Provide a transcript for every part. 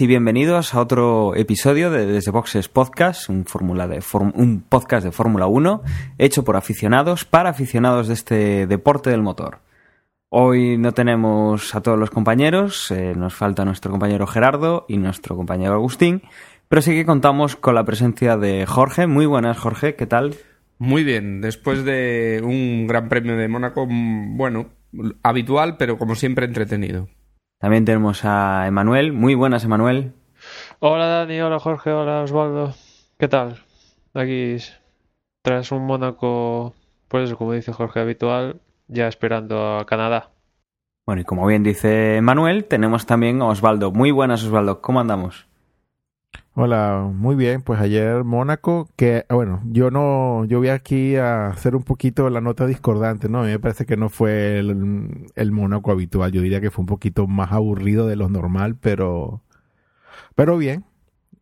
y bienvenidos a otro episodio de Desde Boxes Podcast, un, de un podcast de Fórmula 1 hecho por aficionados para aficionados de este deporte del motor. Hoy no tenemos a todos los compañeros, eh, nos falta nuestro compañero Gerardo y nuestro compañero Agustín, pero sí que contamos con la presencia de Jorge. Muy buenas, Jorge, ¿qué tal? Muy bien, después de un gran premio de Mónaco, mm, bueno, habitual, pero como siempre entretenido. También tenemos a Emanuel. Muy buenas, Emanuel. Hola Dani, hola Jorge, hola Osvaldo. ¿Qué tal? Aquí tras un Mónaco, pues como dice Jorge, habitual, ya esperando a Canadá. Bueno, y como bien dice Emanuel, tenemos también a Osvaldo. Muy buenas, Osvaldo. ¿Cómo andamos? Hola, muy bien. Pues ayer Mónaco, que bueno, yo no, yo voy aquí a hacer un poquito la nota discordante, ¿no? A mí me parece que no fue el, Mónaco habitual. Yo diría que fue un poquito más aburrido de lo normal, pero, pero bien.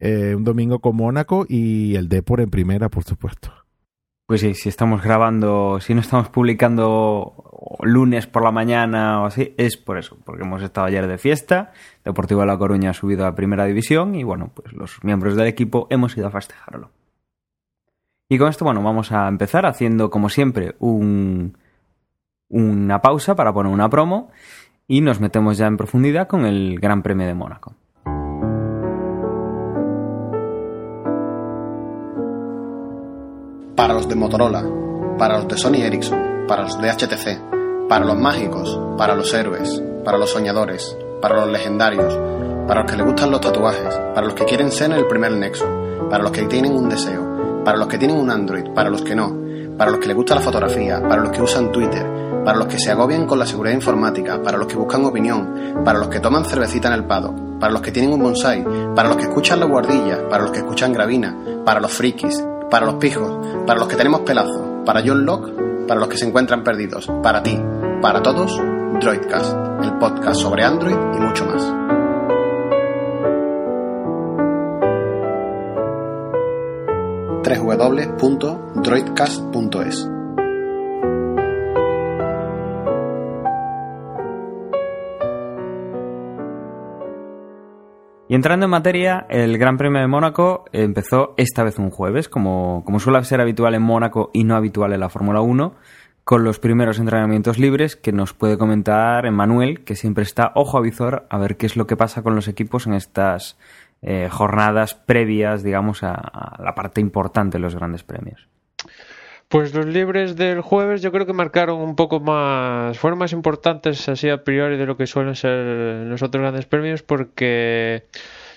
Eh, un domingo con Mónaco y el Depor en primera, por supuesto. Pues sí, si estamos grabando, si no estamos publicando lunes por la mañana o así, es por eso, porque hemos estado ayer de fiesta, Deportivo de La Coruña ha subido a Primera División y bueno, pues los miembros del equipo hemos ido a festejarlo. Y con esto, bueno, vamos a empezar haciendo como siempre un, una pausa para poner una promo y nos metemos ya en profundidad con el Gran Premio de Mónaco. Para los de Motorola, para los de Sony Ericsson, para los de HTC, para los mágicos, para los héroes, para los soñadores, para los legendarios, para los que les gustan los tatuajes, para los que quieren ser el primer nexo, para los que tienen un deseo, para los que tienen un Android, para los que no, para los que les gusta la fotografía, para los que usan Twitter, para los que se agobian con la seguridad informática, para los que buscan opinión, para los que toman cervecita en el pado, para los que tienen un bonsai, para los que escuchan la guardilla, para los que escuchan gravina, para los frikis, para los pijos, para los que tenemos pelazo, para John Locke para los que se encuentran perdidos, para ti, para todos, Droidcast, el podcast sobre Android y mucho más. www.droidcast.es Y entrando en materia, el Gran Premio de Mónaco empezó esta vez un jueves, como, como suele ser habitual en Mónaco y no habitual en la Fórmula 1, con los primeros entrenamientos libres que nos puede comentar Emanuel, que siempre está ojo a visor a ver qué es lo que pasa con los equipos en estas eh, jornadas previas, digamos, a la parte importante de los grandes premios. Pues los libres del jueves yo creo que marcaron un poco más, fueron más importantes así a priori de lo que suelen ser los otros grandes premios porque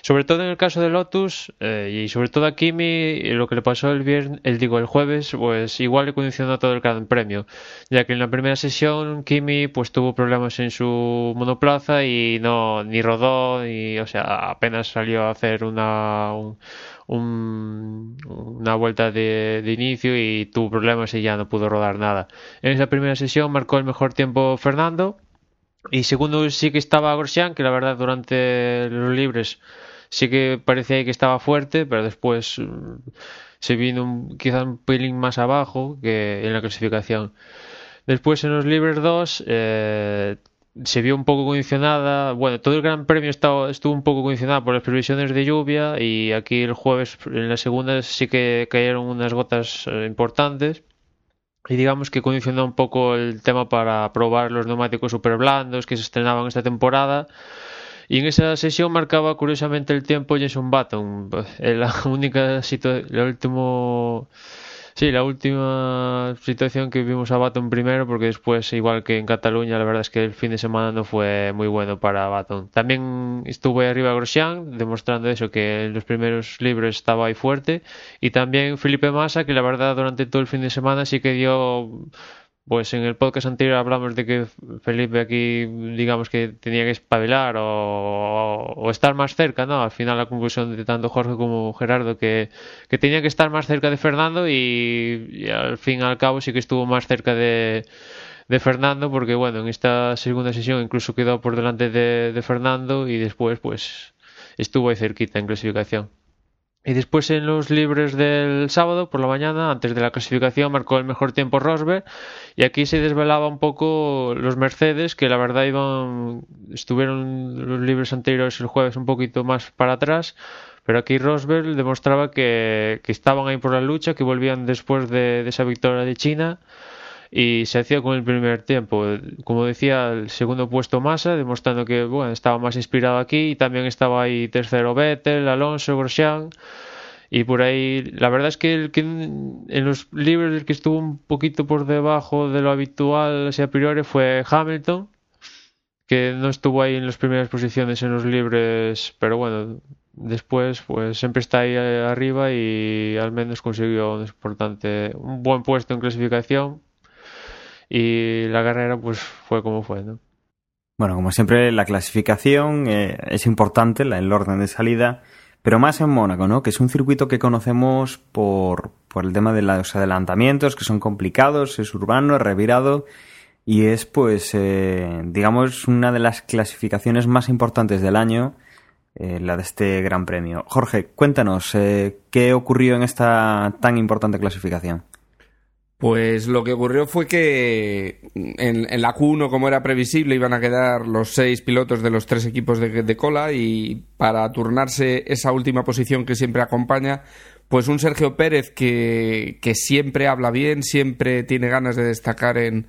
sobre todo en el caso de Lotus eh, y sobre todo a Kimi lo que le pasó el viernes, el digo el jueves, pues igual le condicionó todo el gran premio, ya que en la primera sesión Kimi pues tuvo problemas en su monoplaza y no ni rodó y o sea apenas salió a hacer una una vuelta de, inicio y tuvo problemas y ya no pudo rodar nada. En esa primera sesión marcó el mejor tiempo Fernando y segundo sí que estaba Grosjean, que la verdad durante los libres sí que parecía que estaba fuerte, pero después mm, se vino quizá un pelín más abajo que en la clasificación. Después en los libres 2 se vio un poco condicionada, bueno, todo el Gran Premio estaba, estuvo un poco condicionado por las previsiones de lluvia y aquí el jueves en la segunda sí que cayeron unas gotas eh, importantes y digamos que condicionó un poco el tema para probar los neumáticos super blandos que se estrenaban esta temporada. Y en esa sesión marcaba curiosamente el tiempo Jason Button, la única situación, el último Sí, la última situación que vimos a Baton primero, porque después, igual que en Cataluña, la verdad es que el fin de semana no fue muy bueno para Baton. También estuvo ahí arriba Grosjean, demostrando eso, que en los primeros libros estaba ahí fuerte. Y también Felipe Massa, que la verdad durante todo el fin de semana sí que dio pues en el podcast anterior hablamos de que Felipe aquí, digamos que tenía que espabilar o, estar más cerca, ¿no? Al final la conclusión de tanto Jorge como Gerardo que, tenía que estar más cerca de Fernando y, al fin y al cabo sí que estuvo más cerca de, de Fernando, porque bueno, en esta segunda sesión incluso quedó por delante de, de Fernando y después pues estuvo ahí cerquita en clasificación. Y después en los libres del sábado por la mañana, antes de la clasificación, marcó el mejor tiempo Rosberg. Y aquí se desvelaba un poco los Mercedes, que la verdad iban, estuvieron los libres anteriores el jueves un poquito más para atrás. Pero aquí Rosberg demostraba que, que estaban ahí por la lucha, que volvían después de, de esa victoria de China y se hacía con el primer tiempo. Como decía, el segundo puesto Massa, demostrando que bueno, estaba más inspirado aquí y también estaba ahí tercero Vettel, Alonso, Grosjean. Y por ahí, la verdad es que, el que en los libros el que estuvo un poquito por debajo de lo habitual, así a priori, fue Hamilton, que no estuvo ahí en las primeras posiciones en los libres, pero bueno, después pues siempre está ahí arriba y al menos consiguió importante, un buen puesto en clasificación y la carrera pues fue como fue, ¿no? Bueno, como siempre, la clasificación eh, es importante, la, el orden de salida, pero más en Mónaco, ¿no? Que es un circuito que conocemos por, por el tema de los adelantamientos, que son complicados, es urbano, es revirado, y es, pues, eh, digamos, una de las clasificaciones más importantes del año, eh, la de este Gran Premio. Jorge, cuéntanos, eh, ¿qué ocurrió en esta tan importante clasificación? Pues lo que ocurrió fue que en, en, la Q1, como era previsible, iban a quedar los seis pilotos de los tres equipos de, cola y para turnarse esa última posición que siempre acompaña, pues un Sergio Pérez que, que siempre habla bien, siempre tiene ganas de destacar en,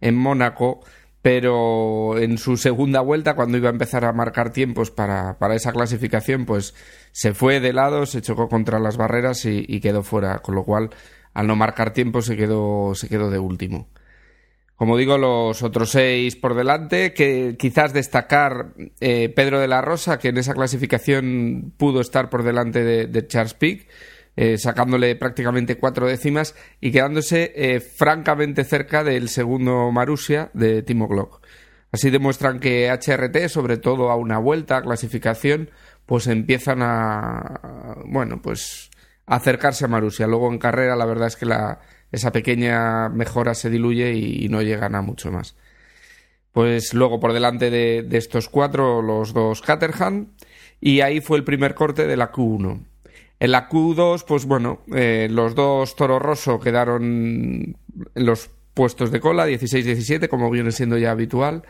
en Mónaco, pero en su segunda vuelta, cuando iba a empezar a marcar tiempos para, para esa clasificación, pues se fue de lado, se chocó contra las barreras y, y quedó fuera, con lo cual al no marcar tiempo se quedó, se quedó de último. Como digo, los otros seis por delante, que quizás destacar eh, Pedro de la Rosa, que en esa clasificación pudo estar por delante de, Charles Pic, eh, sacándole prácticamente cuatro décimas y quedándose eh, francamente cerca del segundo Marusia de Timo Glock. Así demuestran que HRT, sobre todo a una vuelta, a clasificación, pues empiezan a, bueno, pues acercarse a Marusia. Luego en carrera la verdad es que la, esa pequeña mejora se diluye y, no llegan a mucho más. Pues luego por delante de, de estos cuatro los dos Caterham y ahí fue el primer corte de la Q1. En la Q2, pues bueno, eh, los dos Toro Rosso quedaron en los puestos de cola, 16-17, como viene siendo ya habitual,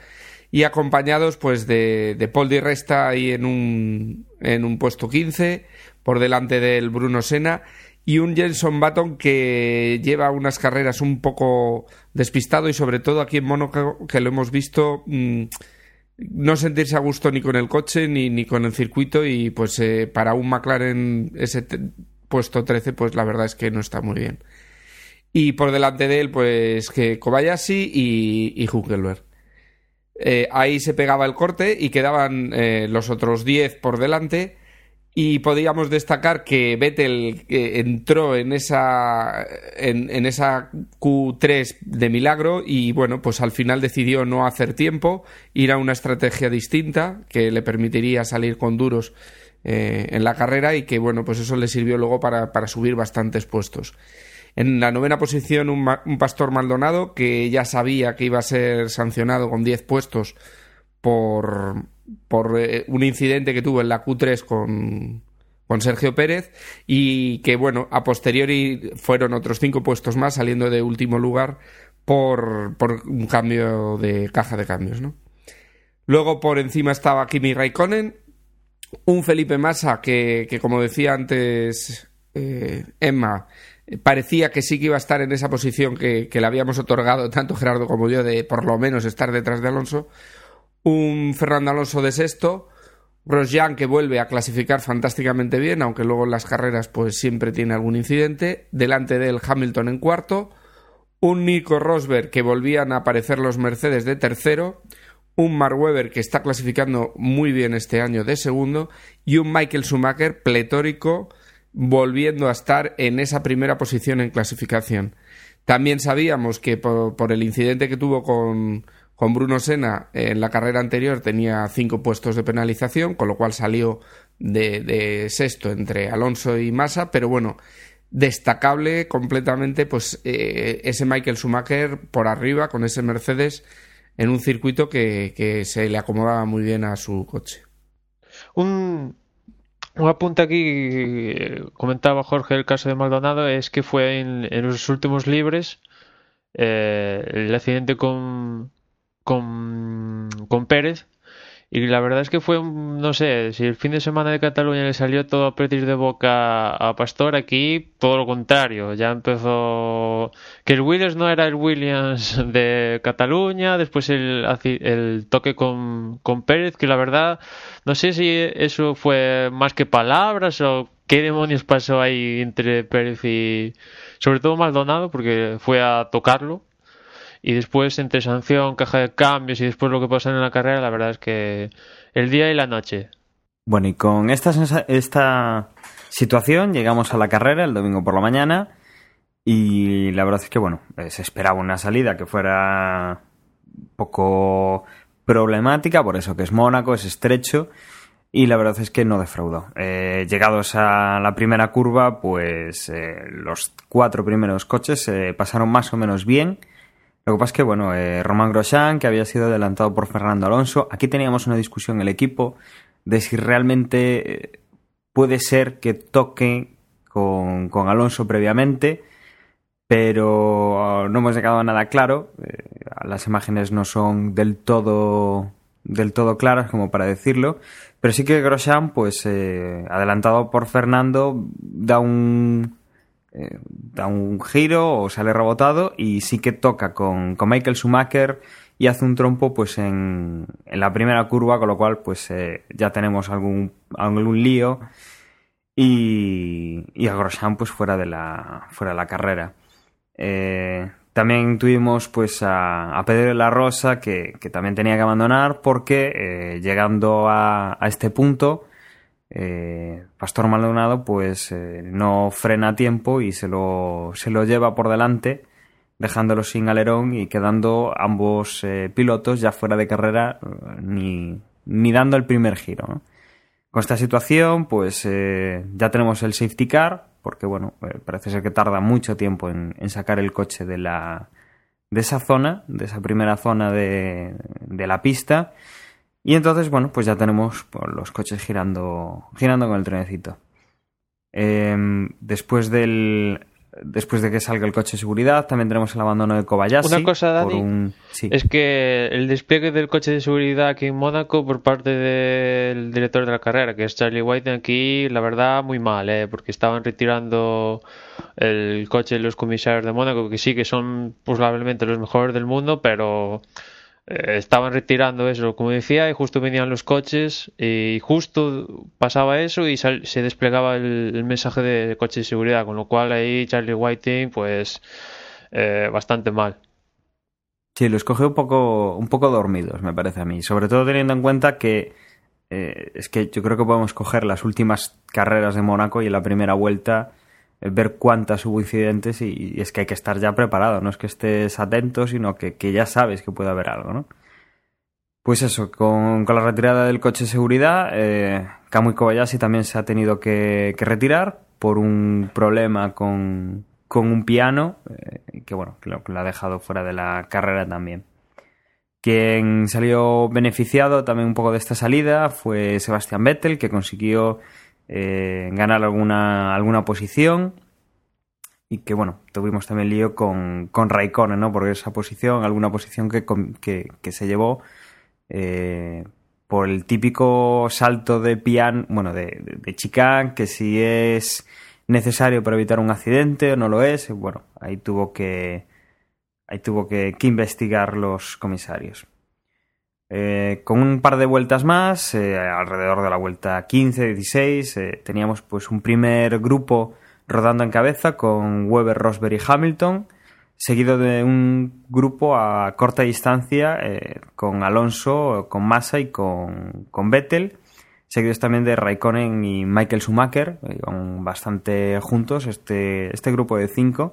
y acompañados pues de, de Paul Di Resta ahí en un, en un puesto 15, por delante del Bruno Sena y un Jenson Button que lleva unas carreras un poco despistado y sobre todo aquí en Mónaco que lo hemos visto mmm, no sentirse a gusto ni con el coche ni, ni con el circuito y pues eh, para un McLaren ese puesto 13 pues la verdad es que no está muy bien. Y por delante de él pues que Kobayashi y, y Huckelberg. Eh, ahí se pegaba el corte y quedaban eh, los otros 10 por delante y podríamos destacar que Vettel eh, entró en esa, en, en, esa Q3 de milagro y bueno, pues al final decidió no hacer tiempo, ir a una estrategia distinta que le permitiría salir con duros eh, en la carrera y que bueno, pues eso le sirvió luego para, para subir bastantes puestos. En la novena posición un, un, Pastor Maldonado que ya sabía que iba a ser sancionado con 10 puestos por, por eh, un incidente que tuvo en la Q3 con, con Sergio Pérez y que, bueno, a posteriori fueron otros cinco puestos más saliendo de último lugar por, por un cambio de caja de cambios, ¿no? Luego por encima estaba Kimi Raikkonen, un Felipe Massa que, que como decía antes eh, Emma, parecía que sí que iba a estar en esa posición que, que le habíamos otorgado tanto Gerardo como yo de por lo menos estar detrás de Alonso un Fernando Alonso de sexto, Grosjean que vuelve a clasificar fantásticamente bien, aunque luego en las carreras pues siempre tiene algún incidente, delante del Hamilton en cuarto, un Nico Rosberg que volvían a aparecer los Mercedes de tercero, un Mark Webber que está clasificando muy bien este año de segundo. Y un Michael Schumacher pletórico volviendo a estar en esa primera posición en clasificación. También sabíamos que por, por el incidente que tuvo con, con Bruno Sena en la carrera anterior tenía cinco puestos de penalización, con lo cual salió de, sexto entre Alonso y Massa, pero bueno, destacable completamente pues eh, ese Michael Schumacher por arriba con ese Mercedes en un circuito que, se le acomodaba muy bien a su coche. Un, un apunte aquí, eh, comentaba Jorge el caso de Maldonado, es que fue en, en los últimos libres eh, el accidente con, con, con Pérez y la verdad es que fue, no sé, si el fin de semana de Cataluña le salió todo a precis de boca a Pastor, aquí todo lo contrario. Ya empezó que el Williams no era el Williams de Cataluña, después el, el toque con, con Pérez, que la verdad, no sé si eso fue más que palabras o qué demonios pasó ahí entre Pérez y sobre todo Maldonado, porque fue a tocarlo. Y después, entre sanción, caja de cambios y después lo que pasó en la carrera, la verdad es que el día y la noche. Bueno, y con esta, esta situación llegamos a la carrera el domingo por la mañana y la verdad es que, bueno, eh, se esperaba una salida que fuera poco problemática, por eso que es Mónaco, es estrecho y la verdad es que no defraudó. Eh, llegados a la primera curva, pues eh, los cuatro primeros coches pasaron más o menos bien. Lo que pasa es que, bueno, eh, Román Grosjean, que había sido adelantado por Fernando Alonso, aquí teníamos una discusión en el equipo de si realmente eh, puede ser que toque con, con Alonso previamente, pero no hemos llegado a nada claro. Eh, las imágenes no son del todo del todo claras como para decirlo, pero sí que Grosjean, pues adelantado por Fernando, da un eh, da un giro o sale rebotado y sí que toca con, con Michael Schumacher y hace un trompo pues en, en la primera curva, con lo cual pues eh, ya tenemos algún, algún lío y, y a Grosjean pues fuera de la, fuera la carrera. Eh, también tuvimos pues a, Pedro de la Rosa que, que también tenía que abandonar porque llegando a, a este punto eh, Pastor Maldonado pues eh, no frena a tiempo y se lo, se lo lleva por delante dejándolo sin alerón y quedando ambos eh, pilotos ya fuera de carrera ni, ni dando el primer giro. ¿no? Con esta situación pues eh, ya tenemos el safety car porque bueno, eh, parece ser que tarda mucho tiempo en, en sacar el coche de la de esa zona, de esa primera zona de, de la pista y entonces, bueno, pues ya tenemos pues, los coches girando, girando con el trenecito. Eh, después del. Después de que salga el coche de seguridad, también tenemos el abandono de Kobayashi. Una cosa, Dani, un- sí. Es que el despliegue del coche de seguridad aquí en Mónaco por parte del director de la carrera, que es Charlie White, aquí la verdad muy mal, ¿eh? porque estaban retirando el coche de los comisarios de Mónaco, que sí que son probablemente los mejores del mundo, pero eh, estaban retirando eso, como decía, y justo venían los coches y justo pasaba eso y sal- se desplegaba el, mensaje de coche de seguridad, con lo cual ahí Charlie Whiting, pues eh, bastante mal. Sí, los coge un poco, un poco dormidos, me parece a mí. Sobre todo teniendo en cuenta que eh, es que yo creo que podemos coger las últimas carreras de Mónaco y en la primera vuelta ver cuántas hubo incidentes y, es que hay que estar ya preparado. No es que estés atento, sino que, ya sabes que puede haber algo, ¿no? Pues eso, con, la retirada del coche de seguridad, eh, Kamui Kobayashi también se ha tenido que, retirar por un problema con, un piano, eh, que bueno, lo, que lo ha dejado fuera de la carrera también. Quien salió beneficiado también un poco de esta salida fue Sebastián Vettel, que consiguió eh, ganar alguna, alguna posición. Y que bueno, tuvimos también lío con, con Raikkonen, ¿no? Porque esa posición, alguna posición que, que, se llevó eh, por el típico salto de pian, bueno, de, chicane, que si es necesario para evitar un accidente o no lo es, bueno, ahí tuvo que ahí tuvo que, que investigar los comisarios. Eh, con un par de vueltas más, eh, alrededor de la vuelta 15-16, eh, teníamos pues un primer grupo rodando en cabeza con Weber, Rosberg y Hamilton, seguido de un grupo a corta distancia eh, con Alonso, con Massa y con, con Vettel, seguidos también de Raikkonen y Michael Schumacher, eh, bastante juntos este, este grupo de cinco.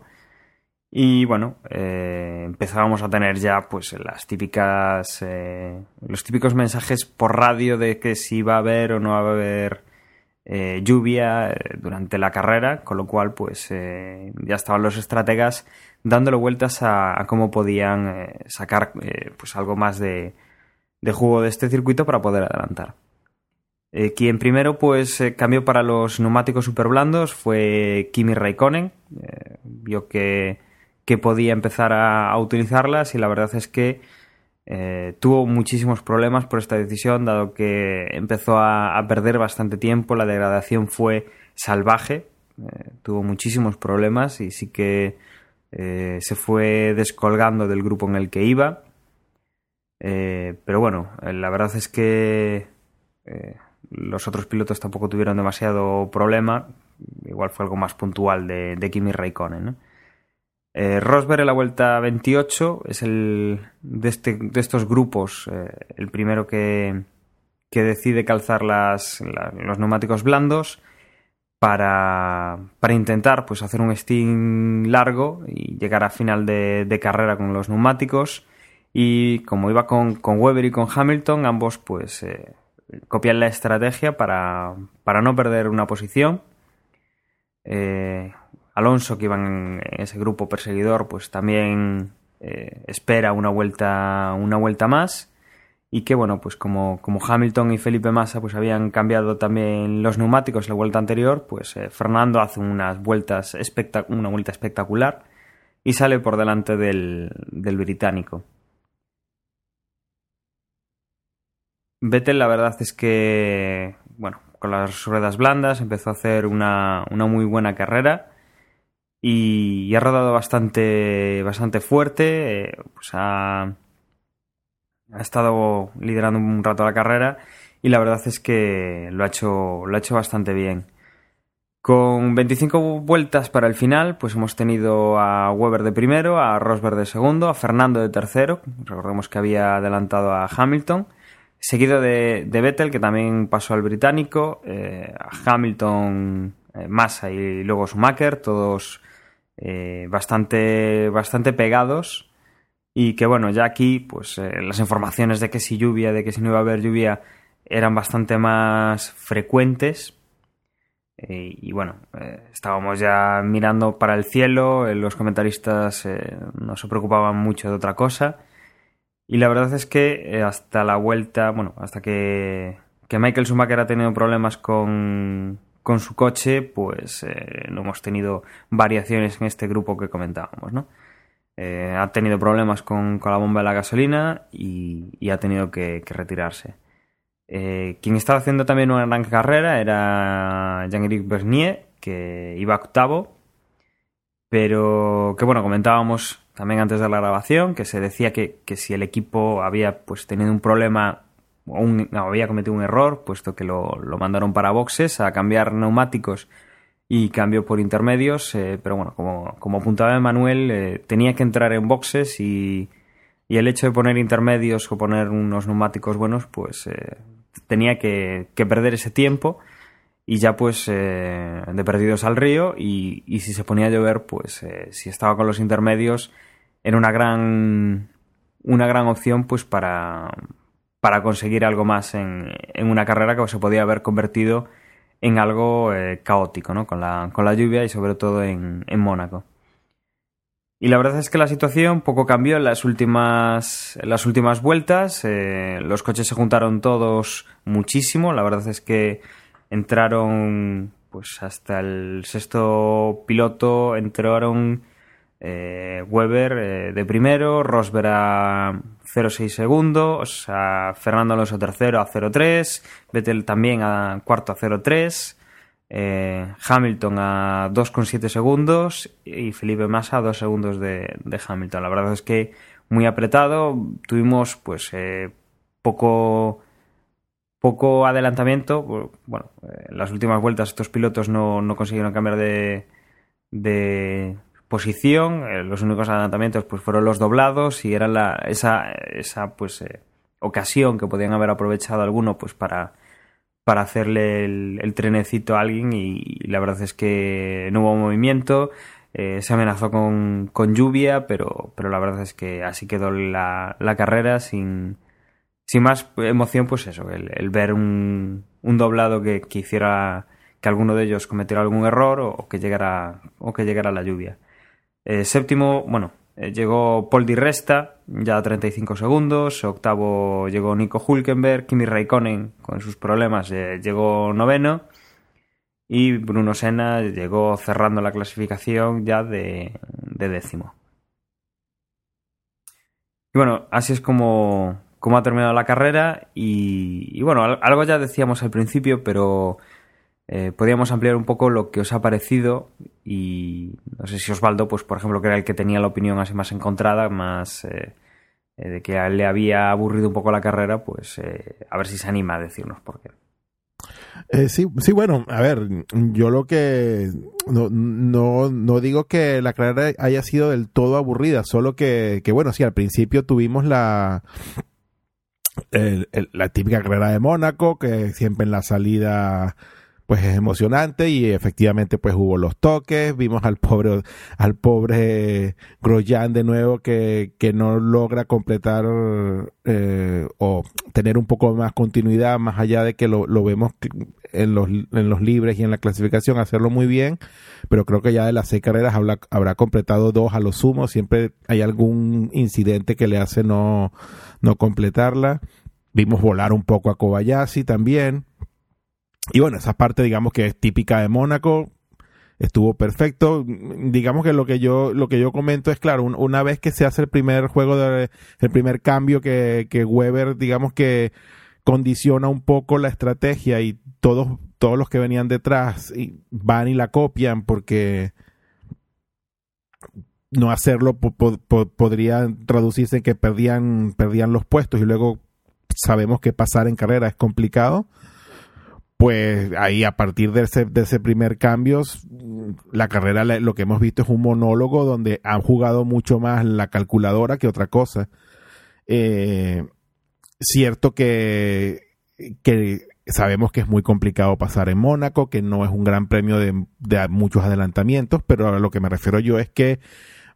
Y bueno, eh, empezábamos a tener ya pues las típicas eh, los típicos mensajes por radio de que si va a haber o no va a haber eh, lluvia durante la carrera, con lo cual pues ya estaban los estrategas dándole vueltas a, cómo podían sacar pues algo más de, de jugo de este circuito para poder adelantar. Quien primero pues cambió para los neumáticos super blandos fue Kimi Raikkonen. Vio que, que podía empezar a, utilizarlas y la verdad es que eh, tuvo muchísimos problemas por esta decisión, dado que empezó a, perder bastante tiempo, la degradación fue salvaje, eh, tuvo muchísimos problemas y sí que eh, se fue descolgando del grupo en el que iba. Pero bueno, la verdad es que los otros pilotos tampoco tuvieron demasiado problema, igual fue algo más puntual de, de Kimi Raikkonen. ¿no? Eh, Rosberg en la vuelta 28 es el de, este, de estos grupos eh, el primero que, que decide calzar las, la- los neumáticos blandos para, para intentar pues, hacer un stint largo y llegar a final de, de carrera con los neumáticos. Y como iba con, con Weber y con Hamilton, ambos pues eh, copian la estrategia para, para no perder una posición. Eh, Alonso, que iba en ese grupo perseguidor, pues también eh, espera una vuelta, una vuelta más. Y que bueno, pues como, como Hamilton y Felipe Massa pues habían cambiado también los neumáticos la vuelta anterior, pues eh, Fernando hace unas vueltas una vuelta espectacular y sale por delante del, del británico. Vettel la verdad es que, bueno, con las ruedas blandas empezó a hacer una, una muy buena carrera y, ha rodado bastante, bastante fuerte, eh, pues ha, ha estado liderando un rato la carrera y la verdad es que lo ha hecho, lo ha hecho bastante bien. Con 25 vueltas para el final, pues hemos tenido a Weber de primero, a Rosberg de segundo, a Fernando de tercero, recordemos que había adelantado a Hamilton, seguido de, de Vettel, que también pasó al británico, eh, a Hamilton, eh, Massa y luego Schumacher, todos eh, bastante, bastante pegados. Y que bueno, ya aquí, pues eh, las informaciones de que si lluvia, de que si no iba a haber lluvia, eran bastante más frecuentes. Eh, y bueno, estábamos ya mirando para el cielo, los comentaristas no se preocupaban mucho de otra cosa. Y la verdad es que hasta la vuelta, bueno, hasta que, que Michael Schumacher ha tenido problemas con, con su coche, pues eh, no hemos tenido variaciones en este grupo que comentábamos, ¿no? Eh, ha tenido problemas con, con la bomba de la gasolina y, ha tenido que, retirarse. Eh, quien estaba haciendo también una gran carrera era Jean-Éric Bernier, que iba octavo, pero que bueno, comentábamos también antes de la grabación que se decía que, que si el equipo había pues tenido un problema un- había cometido un error, puesto que lo, lo mandaron para boxes a cambiar neumáticos y cambió por intermedios, eh, pero bueno, como, como apuntaba Emanuel, eh, tenía que entrar en boxes y, y el hecho de poner intermedios o poner unos neumáticos buenos, pues eh, tenía que, que perder ese tiempo y ya pues eh, de perdidos al río y, y si se ponía a llover, pues si estaba con los intermedios era una gran una gran opción pues para, para conseguir algo más en, en una carrera que se podía haber convertido en algo eh, caótico, ¿no? Con la, con la lluvia y sobre todo en, en Mónaco. Y la verdad es que la situación poco cambió en las últimas, las últimas vueltas. eh, los coches se juntaron todos muchísimo. La verdad es que entraron pues hasta el sexto piloto entraron eh, Weber eh, de primero, Rosberg a 0,6 segundos, a Fernando Alonso tercero a 0,3, Vettel también a cuarto a 0,3, eh, Hamilton a 2,7 segundos y Felipe Massa a 2 segundos de, Hamilton. La verdad es que muy apretado, tuvimos pues eh, poco poco adelantamiento. Bueno, en las últimas vueltas estos pilotos no, no consiguieron cambiar de, de posición. Eh, los únicos adelantamientos pues fueron los doblados y era la, esa, esa pues eh, ocasión que podían haber aprovechado alguno pues para, para hacerle el, el trenecito a alguien y, la verdad es que no hubo movimiento. Eh, se amenazó con, con lluvia, pero, pero la verdad es que así quedó la, la carrera sin, sin más emoción, pues eso, el, ver un, un doblado que, que hiciera que alguno de ellos cometiera algún error o, que llegara o que llegara la lluvia. Eh, séptimo, bueno, eh, llegó Paul Di Resta, ya a 35 segundos. Octavo llegó Nico Hulkenberg. Kimi Raikkonen, con sus problemas, eh, llegó noveno. Y Bruno Senna llegó cerrando la clasificación ya de, décimo. Y bueno, así es como, como ha terminado la carrera. Y, y bueno, algo ya decíamos al principio, pero eh, podríamos ampliar un poco lo que os ha parecido y no sé si Osvaldo, pues por ejemplo, que era el que tenía la opinión así más encontrada, más eh, eh, de que le había aburrido un poco la carrera, pues a ver si se anima a decirnos por qué. sí, sí, bueno, a ver, yo lo que no, no, no digo que la carrera haya sido del todo aburrida, solo que, que bueno, sí, al principio tuvimos la, la típica carrera de Mónaco, que siempre en la salida pues es emocionante y efectivamente pues hubo los toques, vimos al pobre al pobre Grosjean de nuevo que, que no logra completar eh, o tener un poco más continuidad más allá de que lo, lo vemos en los, en los libres y en la clasificación hacerlo muy bien, pero creo que ya de las seis carreras habrá, habrá completado dos a lo sumo, siempre hay algún incidente que le hace no, no completarla. Vimos volar un poco a Kobayashi también y bueno, esa parte digamos que es típica de Mónaco, estuvo perfecto. Digamos que lo que yo lo que yo comento es claro, una vez que se hace el primer juego de, el primer cambio que, que Weber digamos que condiciona un poco la estrategia y todos todos los que venían detrás van y la copian porque no hacerlo podría traducirse en que perdían perdían los puestos y luego sabemos que pasar en carrera es complicado pues ahí a partir de ese, de ese primer cambio, la carrera lo que hemos visto es un monólogo donde han jugado mucho más la calculadora que otra cosa. Eh, cierto que, que sabemos que es muy complicado pasar en Mónaco, que no es un gran premio de, de muchos adelantamientos, pero a lo que me refiero yo es que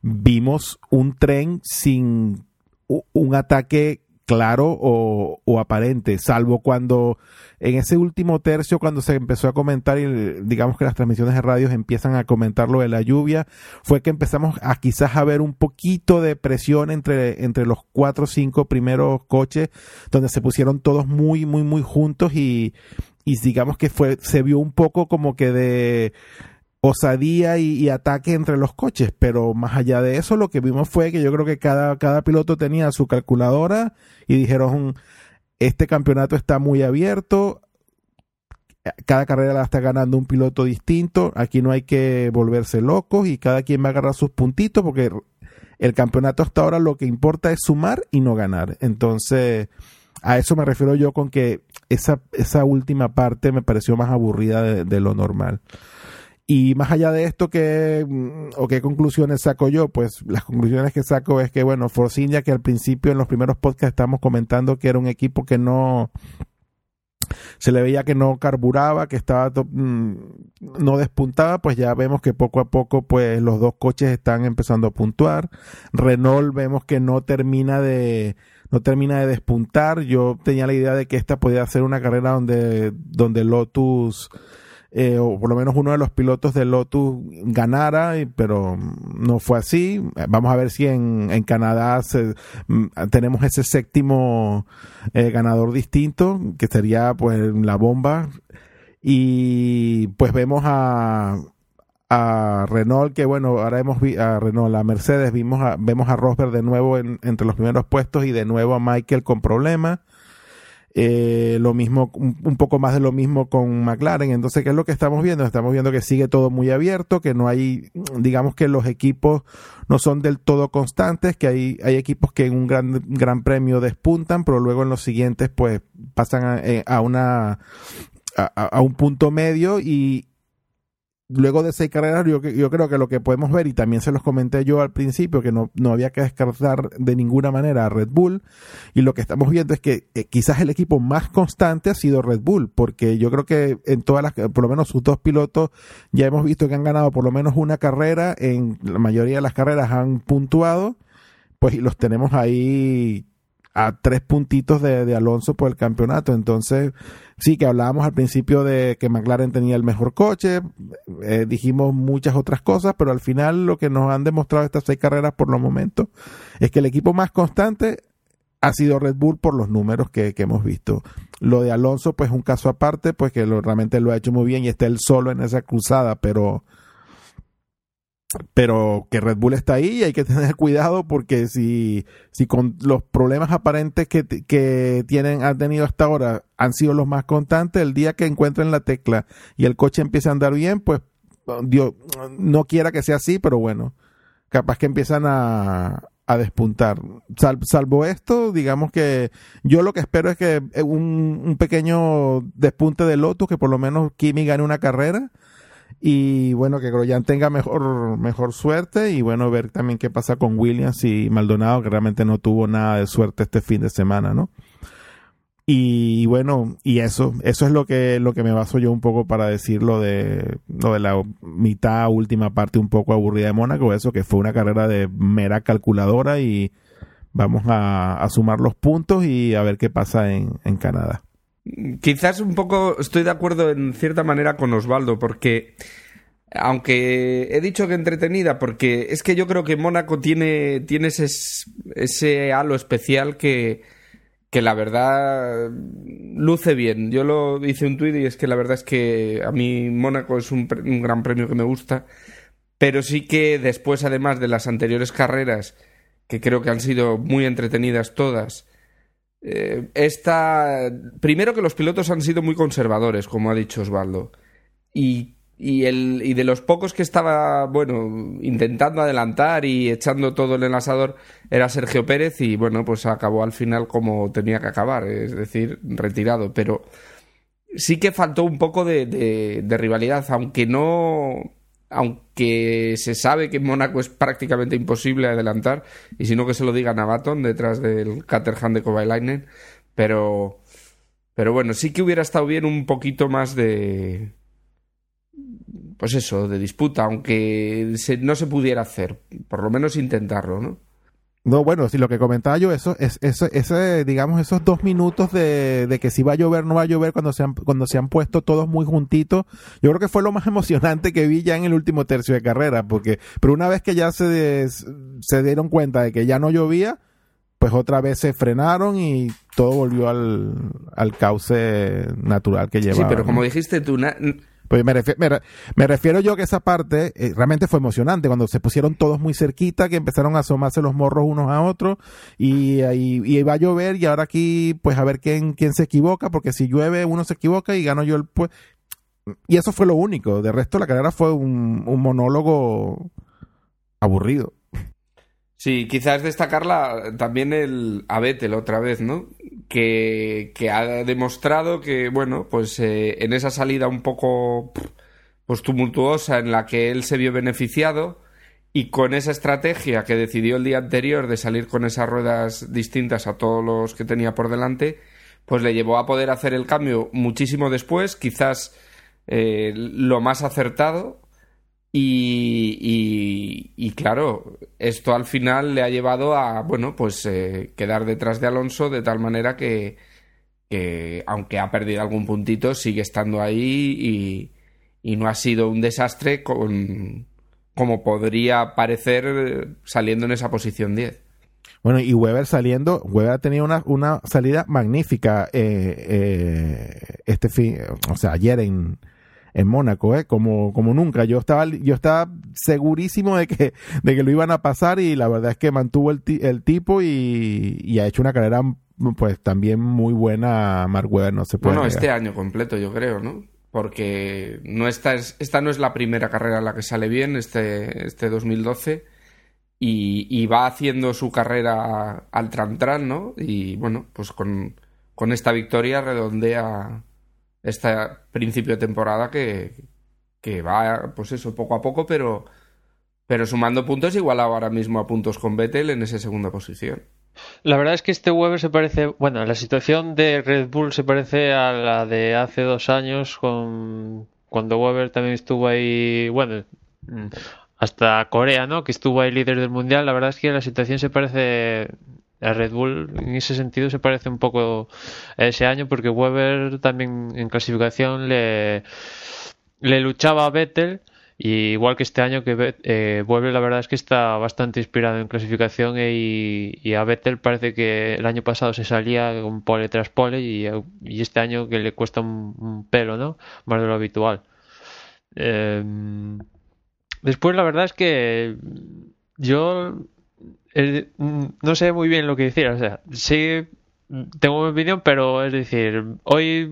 vimos un tren sin un ataque claro o, o, aparente, salvo cuando en ese último tercio, cuando se empezó a comentar, y digamos que las transmisiones de radios empiezan a comentar lo de la lluvia, fue que empezamos a quizás a ver un poquito de presión entre, entre los cuatro o cinco primeros coches, donde se pusieron todos muy, muy, muy juntos y, y digamos que fue, se vio un poco como que de osadía y, ataque entre los coches, pero más allá de eso lo que vimos fue que yo creo que cada, cada piloto tenía su calculadora y dijeron, este campeonato está muy abierto, cada carrera la está ganando un piloto distinto, aquí no hay que volverse locos y cada quien va a agarrar sus puntitos porque el campeonato hasta ahora lo que importa es sumar y no ganar. Entonces, a eso me refiero yo con que esa, esa última parte me pareció más aburrida de lo normal. Y más allá de esto, ¿qué, mm, o qué conclusiones saco yo? Pues las conclusiones que saco es que, bueno, Force India, que al principio en los primeros podcasts estamos comentando que era un equipo que no se le veía que no carburaba, que estaba mm, no despuntaba, pues ya vemos que poco a poco pues los dos coches están empezando a puntuar. Renault vemos que no termina de no termina de despuntar. Yo tenía la idea de que esta podía ser una carrera donde donde Lotus eh, o por lo menos uno de los pilotos de Lotus ganara, pero no fue así. Vamos a ver si en, en Canadá mm, tenemos ese séptimo eh, ganador distinto, que sería pues la bomba. Y pues vemos a, a Renault, que bueno, ahora hemos visto a Renault, a Mercedes, vimos a, vemos a Rosberg de nuevo entre los primeros puestos y de nuevo a Michael con problemas. Eh, lo mismo, un, poco más de lo mismo con McLaren. Entonces, ¿qué es lo que estamos viendo? Estamos viendo que sigue todo muy abierto, que no hay, digamos que los equipos no son del todo constantes, que hay, hay equipos que en un gran, gran premio despuntan, pero luego en los siguientes, pues, pasan a, eh, a una, a, a, un punto medio y, luego de seis carreras, yo, yo, creo que lo que podemos ver, y también se los comenté yo al principio, que no, no había que descartar de ninguna manera a Red Bull, y lo que estamos viendo es que eh, quizás el equipo más constante ha sido Red Bull, porque yo creo que en todas las, por lo menos sus dos pilotos, ya hemos visto que han ganado por lo menos una carrera, en la mayoría de las carreras han puntuado, pues los tenemos ahí a tres puntitos de, de, Alonso por el campeonato. Entonces, sí que hablábamos al principio de que McLaren tenía el mejor coche, eh, dijimos muchas otras cosas, pero al final lo que nos han demostrado estas seis carreras por los momentos es que el equipo más constante ha sido Red Bull por los números que, que hemos visto. Lo de Alonso, pues un caso aparte, pues que realmente lo ha hecho muy bien y está él solo en esa cruzada, pero pero que Red Bull está ahí y hay que tener cuidado porque si, si con los problemas aparentes que, que tienen, han tenido hasta ahora han sido los más constantes, el día que encuentren la tecla y el coche empieza a andar bien, pues Dios, no quiera que sea así, pero bueno, capaz que empiezan a, a despuntar. salvo esto, digamos que yo lo que espero es que un, un pequeño despunte de Lotus, que por lo menos Kimi gane una carrera y bueno, que Groyan tenga mejor, mejor suerte y bueno, ver también qué pasa con Williams y Maldonado, que realmente no tuvo nada de suerte este fin de semana, ¿no? Y bueno, y eso, eso es lo que, lo que me baso yo un poco para decir lo de, lo de la mitad, última parte un poco aburrida de Mónaco, eso que fue una carrera de mera calculadora y vamos a, sumar los puntos y a ver qué pasa en Canadá. Quizás un poco estoy de acuerdo en cierta manera con Osvaldo, porque aunque he dicho que entretenida, porque es que yo creo que Mónaco tiene, ese halo especial que, que la verdad luce bien. Yo lo hice un tuit y es que la verdad es que a mí Mónaco es un, un gran premio que me gusta, pero sí que después, además de las anteriores carreras, que creo que han sido muy entretenidas todas, eh, esta. Primero que los pilotos han sido muy conservadores, como ha dicho Osvaldo. Y, y, el, y de los pocos que estaba, bueno, intentando adelantar y echando todo el asador era Sergio Pérez y, bueno, pues acabó al final como tenía que acabar, es decir, retirado. Pero sí que faltó un poco de, de rivalidad, aunque no aunque se sabe que en Mónaco es prácticamente imposible adelantar, y si no que se lo digan a Baton detrás del Caterham de Kovalainen, pero, pero bueno, sí que hubiera estado bien un poquito más de, pues eso, de disputa, aunque no se pudiera hacer, por lo menos intentarlo, ¿no? No, bueno, si lo que comentaba yo, eso, es, eso, ese, digamos, esos dos minutos de, de, que si va a llover, no va a llover, cuando se, han, cuando se han puesto todos muy juntitos, yo creo que fue lo más emocionante que vi ya en el último tercio de carrera, porque, pero una vez que ya se, se dieron cuenta de que ya no llovía, pues otra vez se frenaron y todo volvió al, al cauce natural que llevaba. Sí, pero como dijiste tú, pues me, refiero, me, refiero yo que esa parte eh, realmente fue emocionante, cuando se pusieron todos muy cerquita, que empezaron a asomarse los morros unos a otros, y, y va a llover, y ahora aquí, pues a ver quién, quién se equivoca, porque si llueve, uno se equivoca y gano yo el... Pues, y eso fue lo único, de resto la carrera fue un, monólogo aburrido. Sí, quizás destacarla también el a Vettel otra vez, ¿no? Que, ha demostrado que, bueno, pues eh, en esa salida un poco pues tumultuosa en la que él se vio beneficiado y con esa estrategia que decidió el día anterior de salir con esas ruedas distintas a todos los que tenía por delante, pues le llevó a poder hacer el cambio muchísimo después, quizás eh, lo más acertado y, y, claro, esto al final le ha llevado a, bueno, pues eh, quedar detrás de Alonso de tal manera que, que, aunque ha perdido algún puntito, sigue estando ahí y, no ha sido un desastre con, como podría parecer saliendo en esa posición 10. Bueno, y Weber saliendo, Weber ha tenido una, una salida magnífica eh, eh, este fin, o sea, ayer en, en Mónaco, ¿eh? como, como nunca. Yo estaba, yo estaba segurísimo de que, de que lo iban a pasar y la verdad es que mantuvo el, el tipo y, y, ha hecho una carrera pues también muy buena Mark Webber, no se puede Bueno, este año completo yo creo, ¿no? Porque no esta, es, esta no es la primera carrera en la que sale bien, este, este 2012. Y, y, va haciendo su carrera al tran, ¿no? Y bueno, pues con, con esta victoria redondea este principio de temporada que, que va, pues eso, poco a poco, pero, pero sumando puntos, igual ahora mismo a puntos con Vettel en esa segunda posición. La verdad es que este Weber se parece, bueno, la situación de Red Bull se parece a la de hace dos años con cuando Weber también estuvo ahí, bueno, hasta Corea, ¿no? Que estuvo ahí líder del mundial. La verdad es que la situación se parece a Red Bull en ese sentido se parece un poco a ese año porque Weber también en clasificación le, le luchaba a Vettel y igual que este año que eh, la verdad es que está bastante inspirado en clasificación y, y, a Vettel parece que el año pasado se salía con pole tras pole y, este año que le cuesta un, pelo, ¿no? Más de lo habitual. Eh, después la verdad es que yo eh, no sé muy bien lo que decir, o sea, sí tengo mi opinión, pero es decir, hoy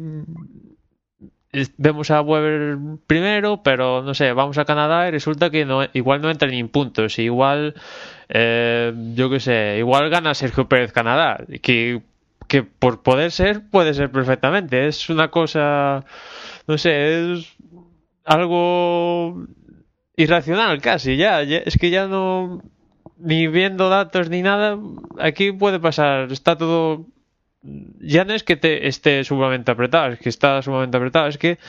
vemos a Weber primero, pero no sé, vamos a Canadá y resulta que no, igual no entra ni en puntos, igual, eh, yo qué sé, igual gana Sergio Pérez Canadá, que, que por poder ser, puede ser perfectamente, es una cosa, no sé, es algo irracional casi, ya, ya es que ya no, ni viendo datos ni nada, aquí puede pasar, está todo ya no es que te esté sumamente apretado, es que está sumamente apretado, es que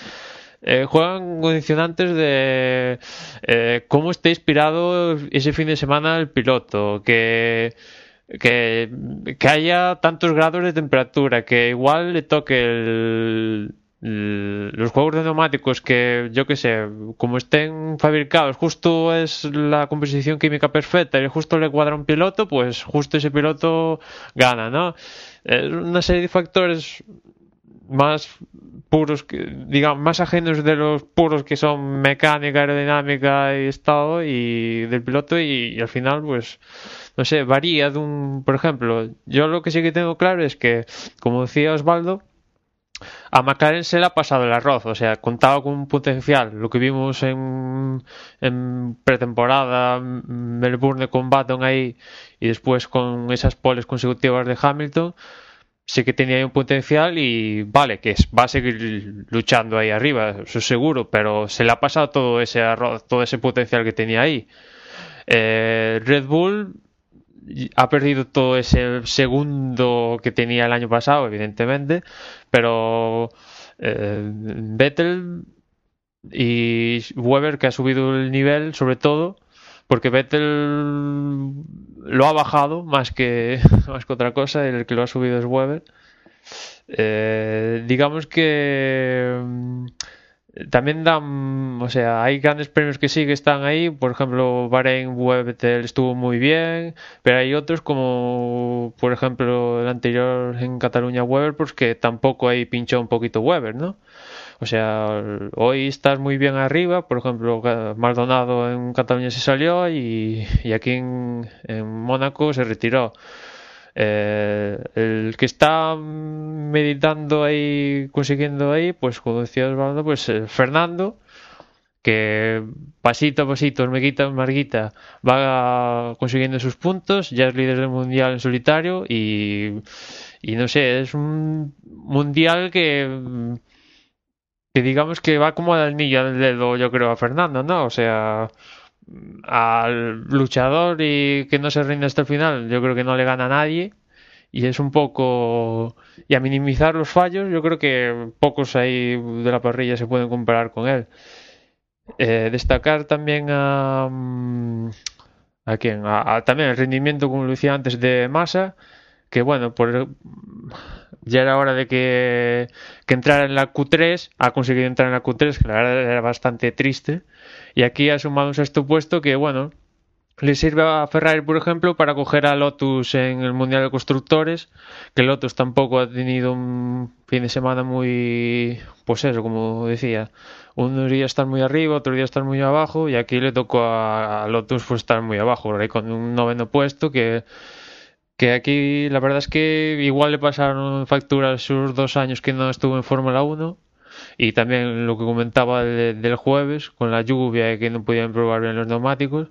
eh, juegan condicionantes de eh, cómo esté inspirado ese fin de semana el piloto, que, que, que haya tantos grados de temperatura, que igual le toque el, los juegos de neumáticos que yo que sé como estén fabricados justo es la composición química perfecta y justo le cuadra un piloto pues justo ese piloto gana no es una serie de factores más puros que digamos más ajenos de los puros que son mecánica aerodinámica y estado y del piloto y, y al final pues no sé varía de un por ejemplo yo lo que sí que tengo claro es que como decía Osvaldo a McLaren se le ha pasado el arroz, o sea, contaba con un potencial. Lo que vimos en, en pretemporada, Melbourne con Baton ahí y después con esas poles consecutivas de Hamilton, sí que tenía ahí un potencial y vale, que va a seguir luchando ahí arriba, eso seguro, pero se le ha pasado todo ese arroz, todo ese potencial que tenía ahí. Eh, Red Bull ha perdido todo ese segundo que tenía el año pasado, evidentemente, pero eh, Vettel y Weber que ha subido el nivel, sobre todo, porque Vettel lo ha bajado más que, más que otra cosa, el que lo ha subido es Weber. Eh, digamos que también dan, o sea, hay grandes premios que sí que están ahí, por ejemplo, Bahrein Vettel estuvo muy bien, pero hay otros como, por ejemplo, el anterior en Cataluña Weber, pues que tampoco ahí pinchó un poquito Weber, ¿no? O sea, hoy estás muy bien arriba, por ejemplo, Maldonado en Cataluña se salió y, y aquí en, en Mónaco se retiró. Eh, el que está meditando ahí, consiguiendo ahí, pues como decía Osvaldo, pues eh, Fernando, que pasito a pasito, hormiguita marguita, va consiguiendo sus puntos, ya es líder del mundial en solitario y, y no sé, es un mundial que, que digamos que va como al anillo del dedo, yo creo, a Fernando, ¿no? O sea, al luchador y que no se rinde hasta el final, yo creo que no le gana a nadie. Y es un poco. Y a minimizar los fallos, yo creo que pocos ahí de la parrilla se pueden comparar con él. Eh, destacar también a. Mm, ¿A quién? A, también el rendimiento, como lo decía antes, de Massa. Que bueno, por, ya era hora de que, que entrara en la Q3. Ha conseguido entrar en la Q3, que la verdad era bastante triste y aquí ha sumado un sexto puesto que, bueno, le sirve a Ferrari, por ejemplo, para coger a Lotus en el Mundial de Constructores, que Lotus tampoco ha tenido un fin de semana muy, pues eso, como decía, un día estar muy arriba, otro día estar muy abajo, y aquí le tocó a, Lotus pues estar muy abajo, con un noveno puesto que que aquí la verdad es que igual le pasaron factura sus dos años que no estuvo en Fórmula 1 y también lo que comentaba del jueves con la lluvia que no podían probar bien los neumáticos.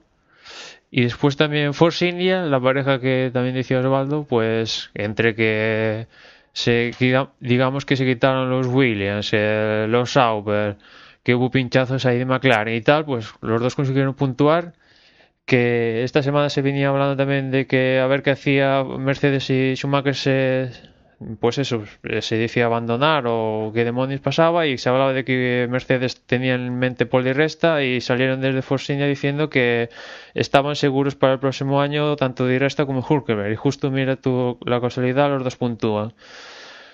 Y después también Force India, la pareja que también decía Osvaldo, pues entre que se digamos que se quitaron los Williams, eh, los Sauber, que hubo pinchazos ahí de McLaren y tal, pues los dos consiguieron puntuar. Que esta semana se venía hablando también de que a ver qué hacía Mercedes y Schumacher se pues eso, se decía abandonar o qué demonios pasaba y se hablaba de que Mercedes tenía en mente Poliresta y salieron desde Forcinia diciendo que estaban seguros para el próximo año tanto Resta como Hulkenberg y justo mira tú la casualidad, los dos puntúan.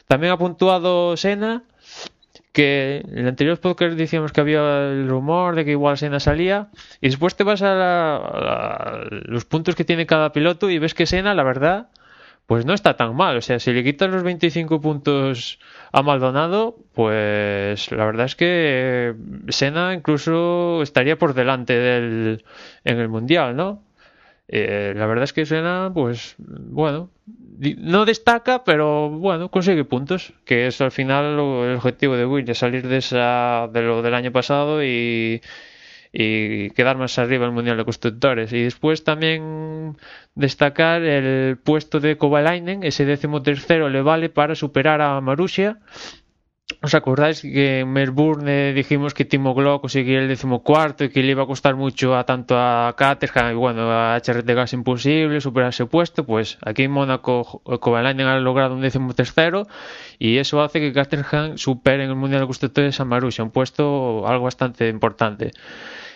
También ha puntuado Senna que en el anterior podcast decíamos que había el rumor de que igual Senna salía y después te vas a, los puntos que tiene cada piloto y ves que Senna, la verdad, pues no está tan mal. O sea, si le quitas los 25 puntos a Maldonado, pues la verdad es que Senna incluso estaría por delante del en el Mundial, ¿no? Eh, la verdad es que Senna, pues bueno, no destaca, pero bueno, consigue puntos, que es al final el objetivo de Will, salir de, esa, de lo del año pasado y, y quedar más arriba en el Mundial de Constructores. Y después también destacar el puesto de Kovalainen, ese décimo tercero le vale para superar a Marussia ¿Os acordáis que en Melbourne dijimos que Timo Glock conseguía el decimocuarto y que le iba a costar mucho a tanto a Caterham y bueno, a HRT Gas imposible superar ese puesto? Pues aquí en Mónaco Kovalainen ha logrado un décimo tercero y eso hace que Caterham supere en el Mundial de Constructores a Marussia, un puesto algo bastante importante.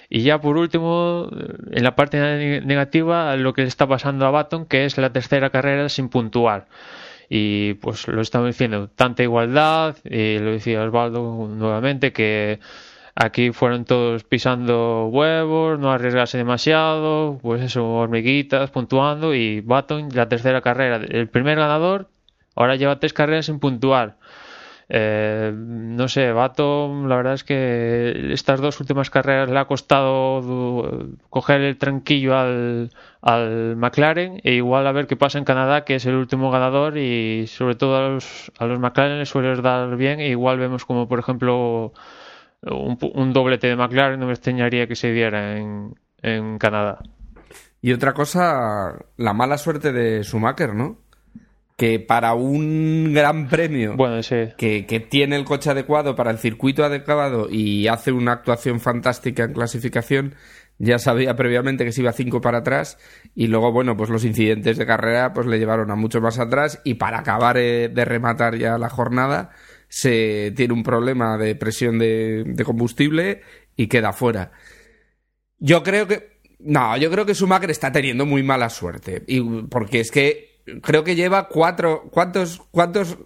Y ya por último, en la parte negativa, lo que le está pasando a Baton, que es la tercera carrera sin puntuar y pues lo estamos diciendo, tanta igualdad, y lo decía Osvaldo nuevamente, que aquí fueron todos pisando huevos, no arriesgarse demasiado, pues eso, hormiguitas, puntuando, y Baton, la tercera carrera, el primer ganador, ahora lleva tres carreras sin puntuar. Eh, no sé, Baton, la verdad es que estas dos últimas carreras le ha costado coger el tranquillo al, al McLaren e igual a ver qué pasa en Canadá, que es el último ganador y sobre todo a los, a los McLaren les suele dar bien e igual vemos como por ejemplo un, un doblete de McLaren no me extrañaría que se diera en, en Canadá. Y otra cosa, la mala suerte de Schumacher, ¿no? que para un gran premio bueno, sí. que, que, tiene el coche adecuado para el circuito adecuado y hace una actuación fantástica en clasificación, ya sabía previamente que se iba cinco para atrás y luego, bueno, pues los incidentes de carrera pues le llevaron a mucho más atrás y para acabar eh, de rematar ya la jornada se tiene un problema de presión de, de combustible y queda fuera. Yo creo que... No, yo creo que Schumacher está teniendo muy mala suerte. Y porque es que creo que lleva cuatro. ¿Cuántos, cuántos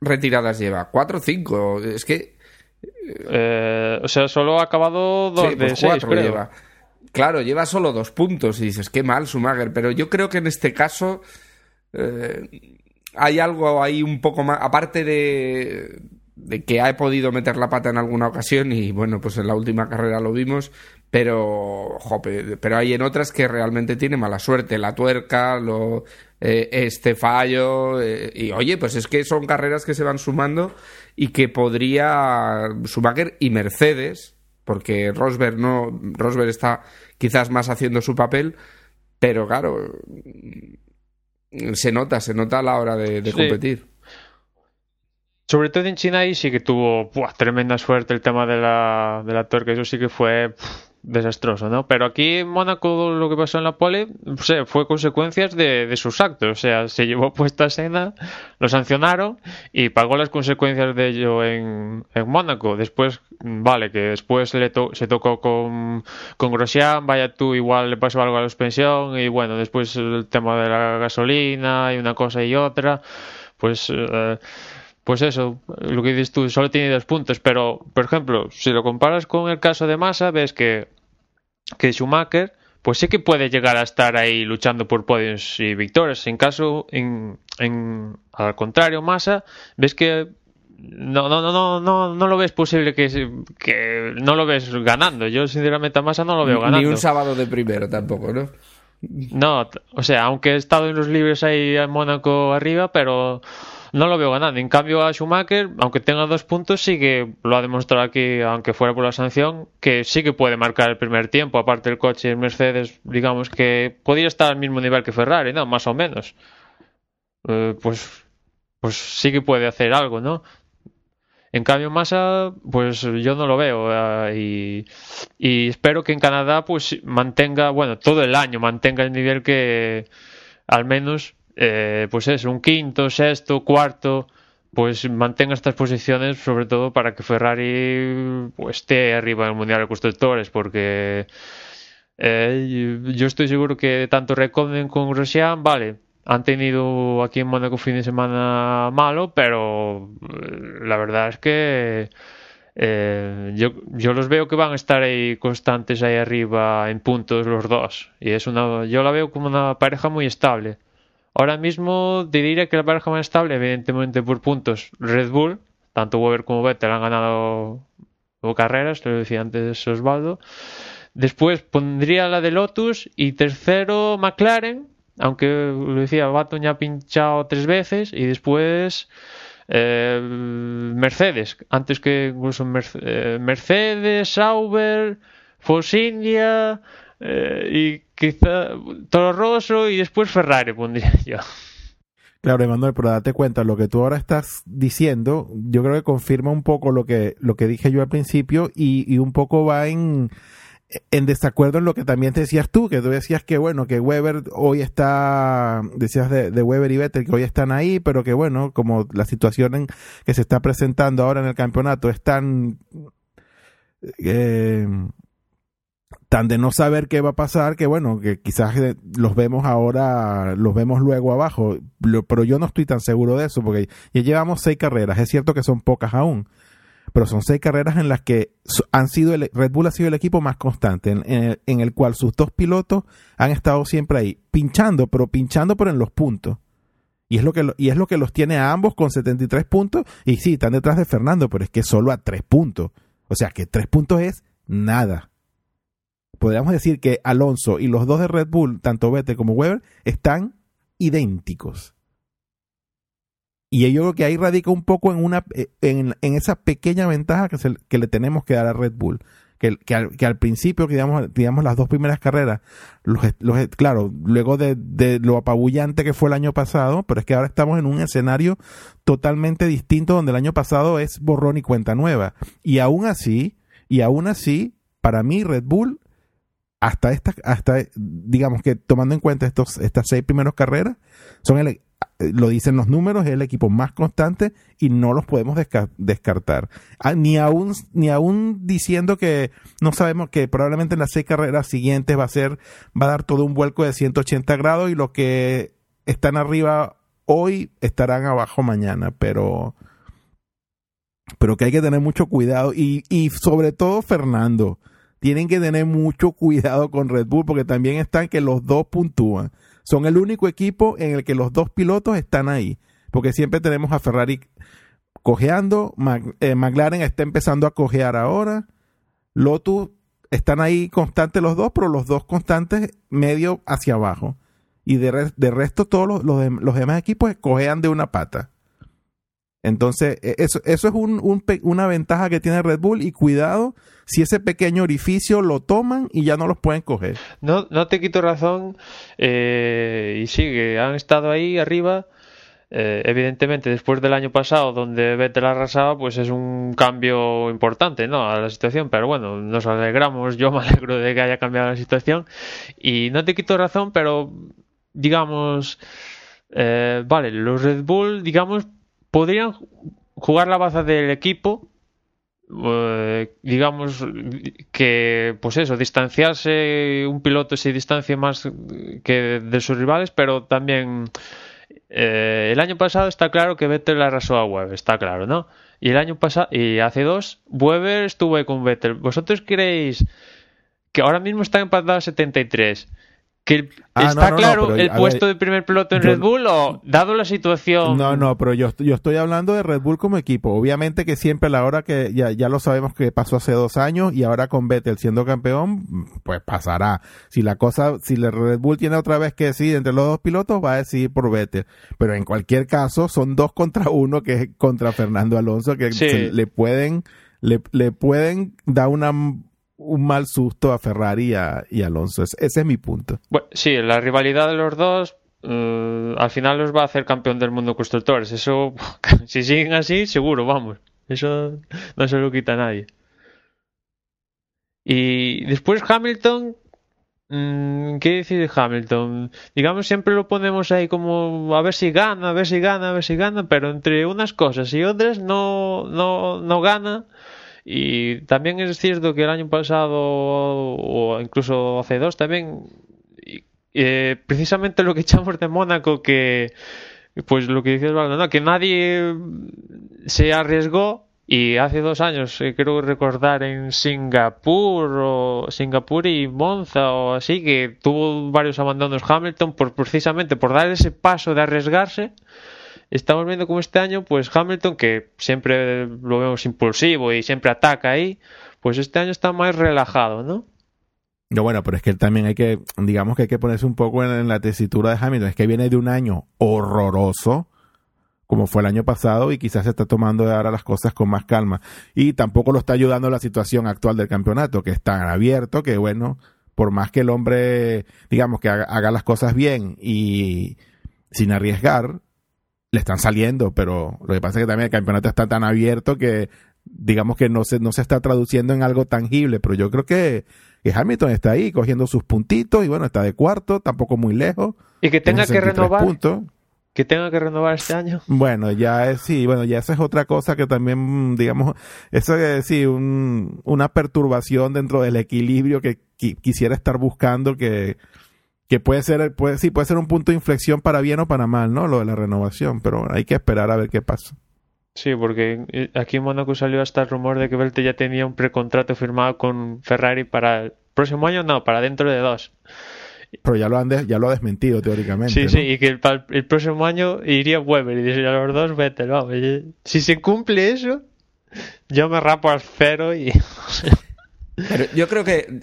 retiradas lleva? ¿Cuatro o cinco? Es que. Eh, o sea, solo ha acabado dos de pues seis, creo. Lleva. Claro, lleva solo dos puntos y dices, qué mal, Schumacher. Pero yo creo que en este caso eh, hay algo ahí un poco más. Aparte de, de que ha podido meter la pata en alguna ocasión y bueno, pues en la última carrera lo vimos, pero jope, pero hay en otras que realmente tiene mala suerte, la tuerca, lo, eh, este fallo eh, y oye, pues es que son carreras que se van sumando y que podría Schumacher y Mercedes, porque Rosberg no, Rosberg está quizás más haciendo su papel, pero claro, se nota, se nota a la hora de, competir. Sobre todo en China ahí sí que tuvo tremenda suerte el tema de la, de la tuerca, eso sí que fue desastroso, ¿no? Pero aquí en Mónaco lo que pasó en la pole fue consecuencias de, sus actos. O sea, se llevó puesta escena, lo sancionaron y pagó las consecuencias de ello en, Mónaco. Después, vale, que después le se tocó con, con Grosjean, vaya tú, igual le pasó algo a la suspensión y bueno, después el tema de la gasolina y una cosa y otra. Pues... Eh, pues eso, lo que dices tú, solo tiene dos puntos, pero, por ejemplo, si lo comparas con el caso de Massa, ves que, que Schumacher, pues sí que puede llegar a estar ahí luchando por podios y victorias. En caso, en, en, al contrario, Massa, ves que no, no, no, no, no lo ves posible que, que no lo ves ganando. Yo, sinceramente, a Massa no lo veo ganando. Ni un sábado de primero tampoco, ¿no? No, o sea, aunque he estado en los libros ahí en Mónaco arriba, pero no lo veo ganando. En cambio, a Schumacher, aunque tenga dos puntos, sí que lo ha demostrado aquí, aunque fuera por la sanción, que sí que puede marcar el primer tiempo. Aparte del coche, el Mercedes, digamos que podría estar al mismo nivel que Ferrari, ¿no? Más o menos. Eh, pues, pues sí que puede hacer algo, ¿no? En cambio, Massa, pues yo no lo veo. Eh, y, y, espero que en Canadá, pues mantenga, bueno, todo el año mantenga el nivel que al menos eh, pues eso, un quinto, sexto, cuarto, pues mantenga estas posiciones, sobre todo para que Ferrari pues, esté arriba en el Mundial de Constructores, porque eh, yo estoy seguro que tanto Reconden como Grosjean, vale, han tenido aquí en Mónaco fin de semana malo, pero eh, la verdad es que eh, yo, yo los veo que van a estar ahí constantes ahí arriba en puntos los dos. Y es una, yo la veo como una pareja muy estable. Ahora mismo diría que la pareja más estable, evidentemente por puntos, Red Bull, tanto Weber como Vettel han ganado carreras, lo decía antes Osvaldo. Después pondría la de Lotus y tercero McLaren, aunque lo decía, Baton ya ha pinchado tres veces y después eh, Mercedes, antes que incluso eh, Mercedes, Sauber, Force India eh, y quizá Toro Rosso y después Ferrari pondría yo. Claro, Emanuel, pero date cuenta, lo que tú ahora estás diciendo, yo creo que confirma un poco lo que, lo que dije yo al principio y, y un poco va en, en desacuerdo en lo que también te decías tú, que tú decías que bueno, que Weber hoy está, decías de, Weber y Vettel que hoy están ahí, pero que bueno, como la situación que se está presentando ahora en el campeonato es tan, eh, tan de no saber qué va a pasar, que bueno, que quizás eh, los vemos ahora, los vemos luego abajo, pero yo no estoy tan seguro de eso, porque ya llevamos seis carreras, es cierto que son pocas aún pero son seis carreras en las que han sido el, Red Bull ha sido el equipo más constante, en, el, cual sus dos pilotos han estado siempre ahí, pinchando, pero pinchando pero en los puntos. Y es lo que, y es lo que los tiene a ambos con 73 puntos. Y sí, están detrás de Fernando, pero es que solo a tres puntos. O sea que tres puntos es nada. Podríamos decir que Alonso y los dos de Red Bull, tanto Vettel como Weber, están idénticos. Y yo creo que ahí radica un poco en, una, eh, en, esa pequeña ventaja que, que le tenemos que dar a Red Bull. Que, al, principio, digamos, digamos, las dos primeras carreras, los, claro, luego de, de, lo apabullante que fue el año pasado, pero es que ahora estamos en un escenario totalmente distinto donde el año pasado es borrón y cuenta nueva. Y aún así, y aún así, para mí Red Bull, hasta esta, hasta, digamos que tomando en cuenta estos, estas seis primeras carreras, son el, lo dicen los números, es el equipo más constante y no los podemos descartar. Ah, ni aún ni aún diciendo que no sabemos que probablemente en las seis carreras siguientes va a ser va a dar todo un vuelco de 180 grados y los que están arriba hoy estarán abajo mañana, pero pero que hay que tener mucho cuidado y, y sobre todo Fernando, tienen que tener mucho cuidado con Red Bull porque también están que los dos puntúan son el único equipo en el que los dos pilotos están ahí, porque siempre tenemos a Ferrari cojeando, eh, McLaren está empezando a cojear ahora, Lotus están ahí constantes los dos, pero los dos constantes medio hacia abajo. Y de, resto todos los, demás equipos cojean de una pata. Entonces, e, eso, eso es un, una ventaja que tiene Red Bull y cuidado si ese pequeño orificio lo toman y ya no los pueden coger. No, no te quito razón eh, y sigue, han estado ahí arriba. Eh, evidentemente, después del año pasado, donde Vettel arrasaba, pues es un cambio importante ¿no? a la situación. Pero bueno, nos alegramos. Yo me alegro de que haya cambiado la situación. Y no te quito razón, pero digamos, eh, vale, los Red Bull, digamos, podrían jugar la baza del equipo eh, digamos que pues eso distanciarse un piloto se distancia más que de sus rivales pero también eh, el año pasado está claro que Vettel arrasó a Weber está claro no y el año pasado y hace dos Weber estuvo ahí con Vettel. Vosotros creéis que ahora mismo está empatado a 73 que ah, está claro el puesto de primer piloto en Red Bull o dado la situación. No, no, pero yo, yo estoy hablando de Red Bull como equipo. Obviamente que siempre a la hora que ya, ya lo sabemos que pasó hace dos años y ahora con Vettel siendo campeón, pues pasará. Si la cosa, si la Red Bull tiene otra vez que decidir entre los dos pilotos, va a decidir por Vettel. Pero en cualquier caso, son dos contra uno que es contra Fernando Alonso que le pueden, le, le pueden dar una un mal susto a Ferrari y a, Alonso. Ese, es mi punto. Sí, la rivalidad de los dos eh, al final los va a hacer campeón del mundo constructores. Eso, si siguen así, seguro, vamos. Eso no se lo quita a nadie. Y después Hamilton, mm, ¿qué decir de Hamilton? Digamos, siempre lo ponemos ahí como a ver si gana, a ver si gana, a ver si gana, pero entre unas cosas y otras no, no, no gana. Y también es cierto que el año pasado, o incluso hace dos, también, eh, precisamente lo que echamos de Mónaco, que pues lo que dices, que nadie se arriesgó y hace dos años, eh, creo recordar en Singapur o Singapur y Monza o así, que tuvo varios abandonos Hamilton por precisamente por dar ese paso de arriesgarse. Estamos viendo como este año, pues Hamilton, que siempre lo vemos impulsivo y siempre ataca ahí, pues este año está más relajado, ¿no? No, bueno, pero es que también hay que, digamos que hay que ponerse un poco en, la tesitura de Hamilton. Es que viene de un año horroroso, como fue el año pasado, y quizás se está tomando ahora las cosas con más calma. Y tampoco lo está ayudando la situación actual del campeonato, que es tan abierto que, bueno, por más que el hombre, digamos, que haga, las cosas bien y sin arriesgar, le están saliendo, pero lo que pasa es que también el campeonato está tan abierto que, digamos que no se, no se está traduciendo en algo tangible, pero yo creo que que Hamilton está ahí cogiendo sus puntitos y bueno, está de cuarto, tampoco muy lejos. Y que tenga que renovar. Que tenga que renovar este año. Bueno, ya es, sí, bueno, ya esa es otra cosa que también, digamos, eso es sí, un, una perturbación dentro del equilibrio que quisiera estar buscando que, que puede ser, puede, sí, puede ser un punto de inflexión para bien o para mal, ¿no? Lo de la renovación, pero hay que esperar a ver qué pasa. Sí, porque eh, aquí en Mónaco salió hasta el rumor de que Velte ya tenía un precontrato firmado con Ferrari para el próximo año, no, para dentro de dos. Pero ya lo han ya lo ha desmentido teóricamente. Sí, sí, y que el, próximo año iría Weber y dice a los dos Vettel, vamos. Si se cumple eso, yo me rapo al cero y. Pero yo creo que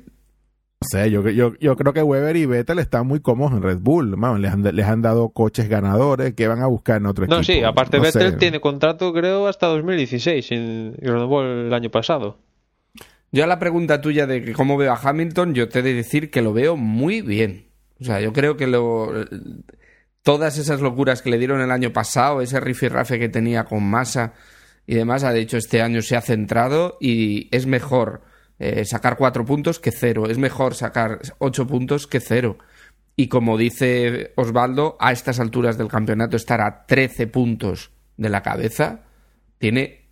no sé, yo, yo, yo creo que Weber y Vettel están muy cómodos en Red Bull. les, han, les han dado coches ganadores que van a buscar en otro equipo. No, sí, aparte Vettel tiene contrato creo hasta 2016 y renovó el año pasado. Yo a la pregunta tuya de cómo veo a Hamilton, yo te he de decir que lo veo muy bien. O sea, yo creo que lo, todas esas locuras que le dieron el año pasado, ese rifirrafe que tenía con Massa y demás, ha dicho este año se ha centrado y es mejor eh, sacar cuatro puntos que cero. Es mejor sacar ocho puntos que cero. Y como dice Osvaldo, a estas alturas del campeonato estar a 13 puntos de la cabeza tiene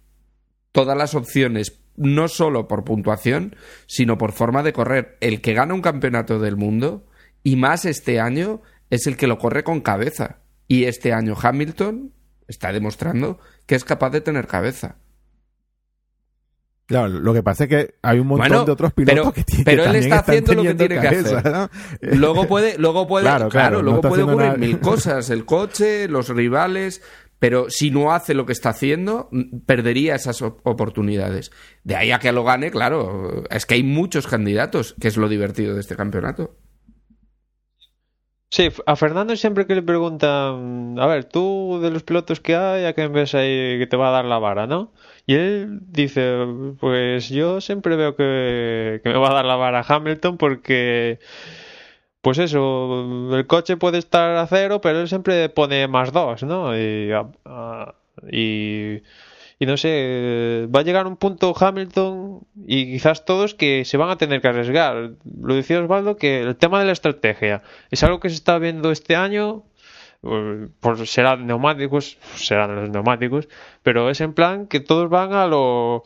todas las opciones, no solo por puntuación, sino por forma de correr. El que gana un campeonato del mundo, y más este año, es el que lo corre con cabeza. Y este año Hamilton está demostrando que es capaz de tener cabeza. Claro, lo que pasa es que hay un montón de otros pilotos que tienen Pero él está haciendo lo que tiene que hacer. Luego puede, luego puede, claro, luego puede ocurrir mil cosas, el coche, los rivales, pero si no hace lo que está haciendo, perdería esas oportunidades. De ahí a que lo gane, claro, es que hay muchos candidatos, que es lo divertido de este campeonato. Sí, a Fernando siempre que le preguntan, a ver, tú de los pilotos que hay, ¿a quién ves ahí que te va a dar la vara, no? Y él dice, pues yo siempre veo que, me va a dar la vara Hamilton porque, pues eso, el coche puede estar a cero, pero él siempre pone más dos, ¿no? Y, y, y no sé, va a llegar un punto Hamilton y quizás todos que se van a tener que arriesgar. Lo decía Osvaldo que el tema de la estrategia es algo que se está viendo este año pues serán neumáticos, serán los neumáticos, pero es en plan que todos van a lo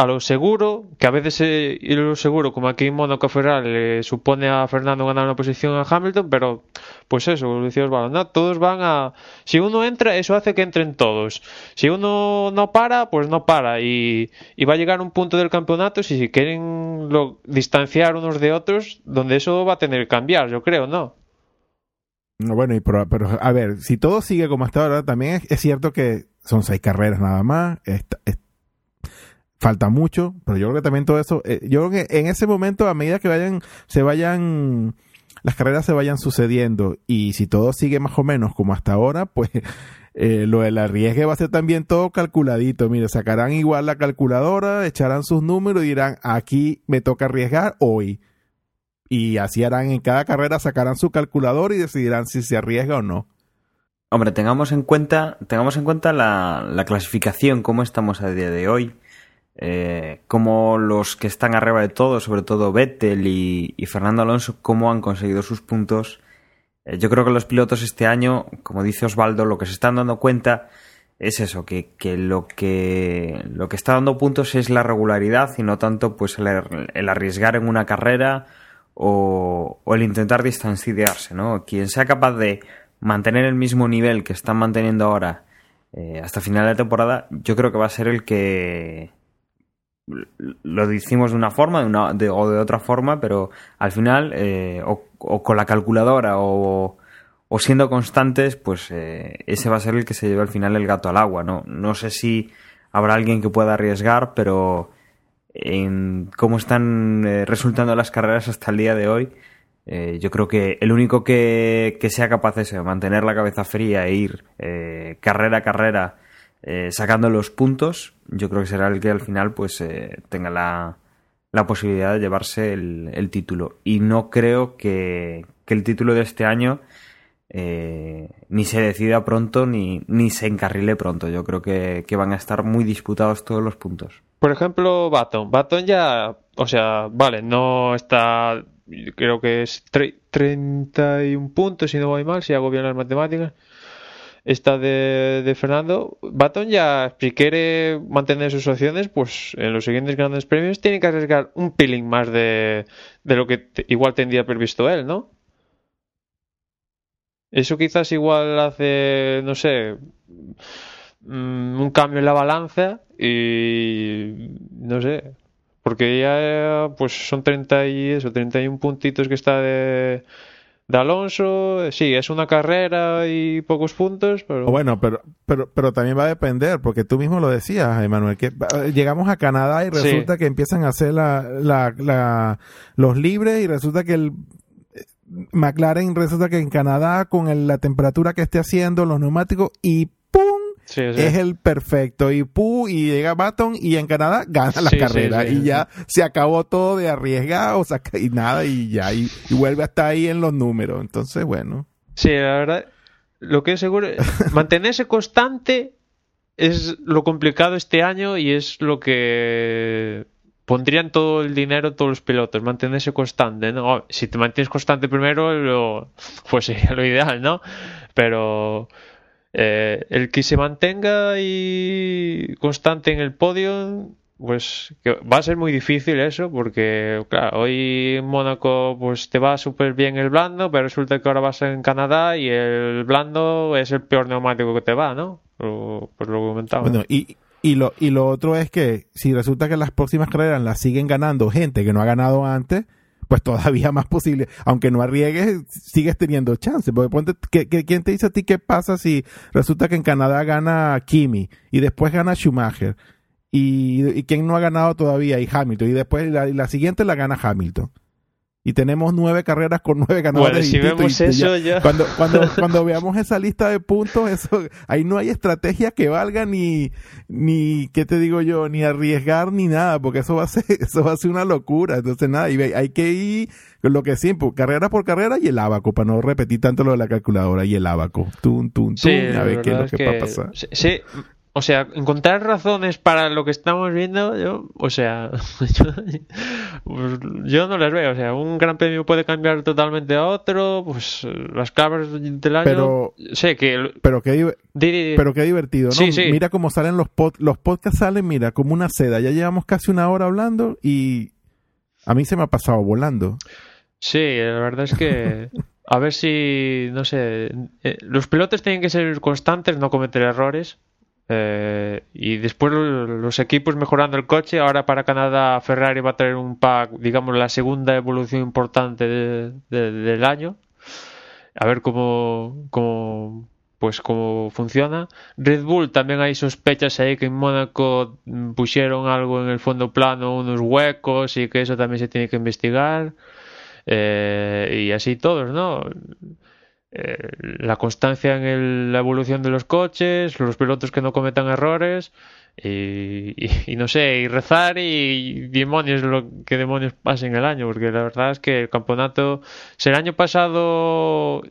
a lo seguro, que a veces eh, ir lo seguro, como aquí en Monaco Ferrari le supone a Fernando ganar una posición a Hamilton, pero pues eso, decía no, todos van a si uno entra, eso hace que entren todos. Si uno no para, pues no para y, y va a llegar un punto del campeonato si quieren lo, distanciar unos de otros, donde eso va a tener que cambiar, yo creo, ¿no? Bueno, y pero, a ver, si todo sigue como hasta ahora, también es, cierto que son seis carreras nada más, falta mucho, pero yo creo que también todo eso, eh, yo creo que en ese momento, a medida que vayan, se vayan, las carreras se vayan sucediendo y si todo sigue más o menos como hasta ahora, pues eh, lo del arriesgue va a ser también todo calculadito. Mire, sacarán igual la calculadora, echarán sus números y dirán, aquí me toca arriesgar hoy y así harán en cada carrera, sacarán su calculador y decidirán si se arriesga o no. Hombre, tengamos en cuenta, tengamos en cuenta la, clasificación, cómo estamos a día de hoy. eh, cómo los que están arriba de todo, sobre todo Vettel y, Fernando Alonso, cómo han conseguido sus puntos. Eh, yo creo que los pilotos este año, como dice Osvaldo, lo que se están dando cuenta es eso, que, lo que lo que está dando puntos es la regularidad y no tanto pues el arriesgar en una carrera o, o, el intentar distanciarse, ¿no? Quien sea capaz de mantener el mismo nivel que están manteniendo ahora eh, hasta final de temporada, yo creo que va a ser el que lo decimos de una forma de una, de, o de otra forma, pero al final, eh, o, con la calculadora o, o siendo constantes, pues eh, ese va a ser el que se lleve al final el gato al agua. No, no sé si habrá alguien que pueda arriesgar, pero en cómo están eh, resultando las carreras hasta el día de hoy, eh, yo creo que el único que, que sea capaz de mantener la cabeza fría e ir eh, carrera a carrera eh, sacando los puntos, yo creo que será el que al final pues eh, tenga la, la, posibilidad de llevarse el, el, título. Y no creo que, que el título de este año eh, ni se decida pronto ni, ni se encarrile pronto. Yo creo que, que, van a estar muy disputados todos los puntos. Por ejemplo, Baton. Baton ya, o sea, vale, no está, creo que es 31 puntos si no voy mal, si hago bien las matemáticas esta de, de, Fernando, Baton ya, si quiere mantener sus opciones, pues en los siguientes grandes premios tiene que arriesgar un peeling más de, de lo que igual tendría previsto él, ¿no? Eso quizás igual hace, no sé, mm, un cambio en la balanza y no sé, porque ya pues son 30 y eso, 31 puntitos que está de de Alonso, sí, es una carrera y pocos puntos, pero... Bueno, pero, pero, pero también va a depender, porque tú mismo lo decías, Emanuel, que llegamos a Canadá y resulta sí. que empiezan a hacer la, la, la, los libres y resulta que el McLaren resulta que en Canadá con el, la temperatura que esté haciendo los neumáticos y ¡pum! Sí, sí. es el perfecto. Y pu y llega Baton y en Canadá gana la sí, carrera. y ya se acabó todo de arriesgar o sea, y nada y ya y, y, vuelve hasta ahí en los números. Entonces bueno. Sí la verdad lo que es seguro mantenerse constante es lo complicado este año y es lo que pondrían todo el dinero todos los pilotos, mantenerse constante, ¿no? Si te mantienes constante primero, lo, pues sería lo ideal, ¿no? Pero eh, el que se mantenga y constante en el podio, pues que va a ser muy difícil eso, porque claro, hoy en Mónaco pues te va súper bien el blando, pero resulta que ahora vas en Canadá y el blando es el peor neumático que te va, ¿no? Pues lo comentaba. Bueno, y, y lo, y lo otro es que si resulta que las próximas carreras las siguen ganando gente que no ha ganado antes, pues todavía más posible. Aunque no arriesgues, sigues teniendo chance. Porque ponte, ¿qué, qué, quién te dice a ti qué pasa si resulta que en Canadá gana Kimi y después gana Schumacher? Y, y quién no ha ganado todavía y Hamilton y después la, la siguiente la gana Hamilton y tenemos nueve carreras con nueve ganadores. Bueno, si vemos y, eso ya. Cuando, cuando, cuando veamos esa lista de puntos, eso, ahí no hay estrategia que valga ni, ni, ¿qué te digo yo? Ni arriesgar ni nada, porque eso va a ser, eso va a ser una locura. Entonces nada, y hay que ir con lo que siempre, carrera por carrera y el abaco, para no repetir tanto lo de la calculadora y el abaco. Tum, tum, tum, sí, a ver qué es lo que, que, va a pasar. Sí, o sea, encontrar razones para lo que estamos viendo, yo, o sea, yo, yo, no las veo. O sea, un gran premio puede cambiar totalmente a otro, pues las cabras del año. Pero, sé que. Pero qué, pero qué divertido, ¿no? Sí, sí. Mira cómo salen los, pod, los podcasts, salen, mira, como una seda. Ya llevamos casi una hora hablando y a mí se me ha pasado volando. Sí, la verdad es que. A ver si, no sé, eh, los pilotos tienen que ser constantes, no cometer errores. Eh, y después los equipos mejorando el coche. Ahora para Canadá Ferrari va a tener un pack, digamos, la segunda evolución importante de, de, del año. A ver cómo, cómo, pues cómo funciona. Red Bull también hay sospechas ahí que en Mónaco pusieron algo en el fondo plano, unos huecos y que eso también se tiene que investigar. Eh, y así todos, ¿no? Eh, la constancia en el, la evolución de los coches, los pilotos que no cometan errores y, no sé, y rezar y demonios lo que demonios pase en el año, porque la verdad es que el campeonato, si el año pasado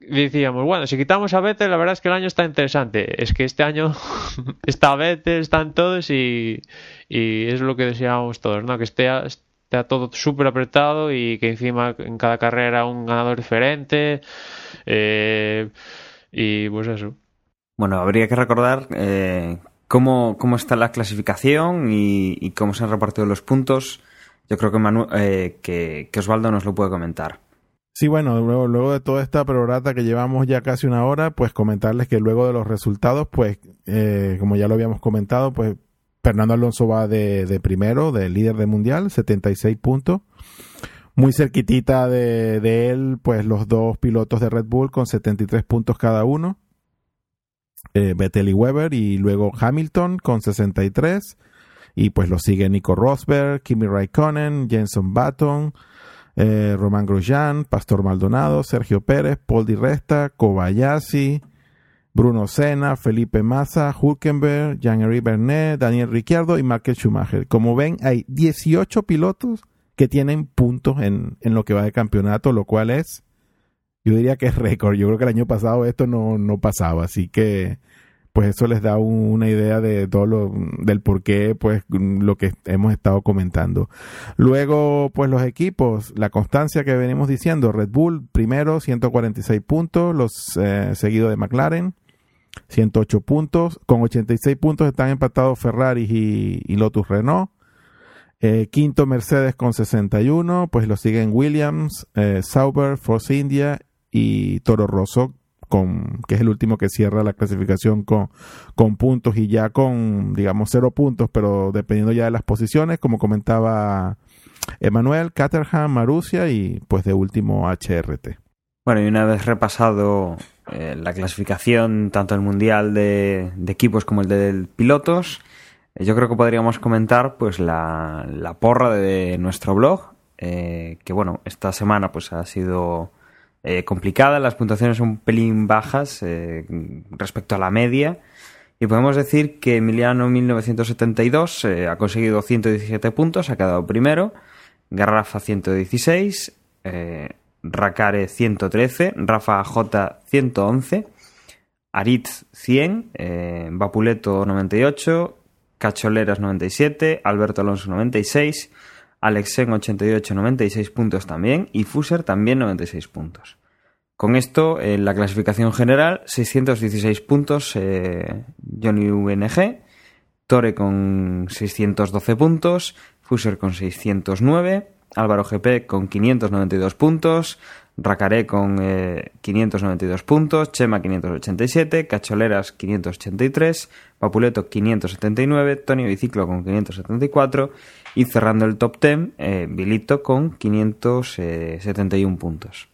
decíamos, bueno, si quitamos a Vettel, la verdad es que el año está interesante. Es que este año está Vettel, están todos y, y es lo que deseábamos todos, ¿no? Que esté, esté todo súper apretado y que encima en cada carrera un ganador diferente. Eh, y pues eso. Bueno, habría que recordar eh, cómo, cómo está la clasificación y, y, cómo se han repartido los puntos. Yo creo que, Manu eh, que, que Osvaldo nos lo puede comentar. Sí, bueno, luego, luego de toda esta perorata que llevamos ya casi una hora, pues comentarles que luego de los resultados, pues, eh, como ya lo habíamos comentado, pues Fernando Alonso va de, primero, de líder de mundial, 76 puntos. Muy cerquitita de, de, él, pues los dos pilotos de Red Bull con 73 puntos cada uno. Eh, Vettel y Weber y luego Hamilton con 63. Y pues lo sigue Nico Rosberg, Kimi Raikkonen, Jenson Button, eh, Román Grosjean, Pastor Maldonado, Sergio Pérez, Paul Di Resta, Kobayashi, Bruno Senna, Felipe Massa, Hulkenberg, Jean-Henri Bernet, Daniel Ricciardo y Michael Schumacher. Como ven, hay 18 pilotos que tienen puntos en, en lo que va de campeonato, lo cual es, yo diría que es récord. Yo creo que el año pasado esto no, no pasaba, así que pues eso les da un, una idea de todo lo, del por qué, pues lo que hemos estado comentando. Luego, pues los equipos, la constancia que venimos diciendo, Red Bull primero, 146 puntos, los eh, seguido de McLaren, 108 puntos, con 86 puntos están empatados Ferrari y, Lotus Renault. Eh, quinto Mercedes con 61, pues lo siguen Williams, eh, Sauber, Force India y Toro Rosso con, que es el último que cierra la clasificación con, con puntos y ya con, digamos, cero puntos, pero dependiendo ya de las posiciones, como comentaba Emanuel, Caterham, Marusia y pues de último HRT. Bueno, y una vez repasado eh, la clasificación, tanto el mundial de, equipos como el de pilotos, eh, yo creo que podríamos comentar pues la, la porra de nuestro blog, eh, que bueno, esta semana pues ha sido eh, complicada, las puntuaciones son un pelín bajas respecto a la media. Y podemos decir que Emiliano 1972 eh, ha conseguido 117 puntos, ha quedado primero. Garrafa 116, eh, Rakare 113, Rafa J 111, Aritz 100, eh, Vapuleto 98, Cacholeras 97, Alberto Alonso 96, Alexen 88, 96 puntos también y Fuser también 96 puntos. Con esto, en la clasificación general, 616 puntos eh, Johnny UNG, Tore con 612 puntos, Fuser con 609, Álvaro GP con 592 puntos, Racaré con eh, 592 puntos, Chema 587, Cacholeras 583, Papuleto 579, Tony Biciclo con 574 y cerrando el top 10, eh, Vilito con 571 puntos.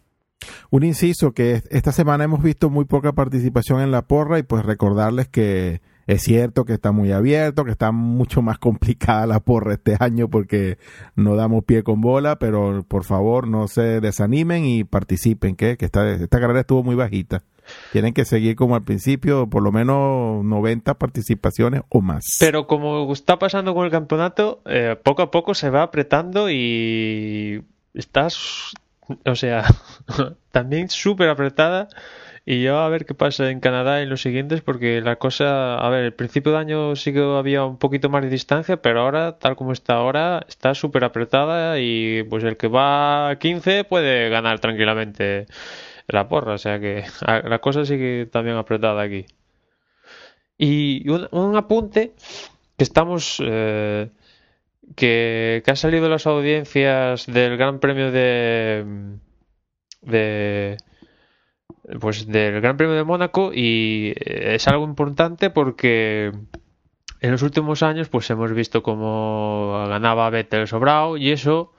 Un inciso que esta semana hemos visto muy poca participación en la porra y pues recordarles que es cierto que está muy abierto, que está mucho más complicada la porra este año porque no damos pie con bola, pero por favor no se desanimen y participen, que, que esta, esta carrera estuvo muy bajita. Tienen que seguir como al principio, por lo menos 90 participaciones o más. Pero como está pasando con el campeonato, eh, poco a poco se va apretando y estás, o sea, también súper apretada. Y yo a ver qué pasa en Canadá en los siguientes, porque la cosa, a ver, el principio de año sí que había un poquito más de distancia, pero ahora, tal como está ahora, está súper apretada y pues el que va a 15 puede ganar tranquilamente la porra, o sea que la cosa sigue también apretada aquí. Y un, un apunte que estamos... Eh, que, que ha salido las audiencias del Gran Premio de... de pues del Gran Premio de Mónaco y es algo importante porque en los últimos años pues hemos visto cómo ganaba Vettel sobrado y eso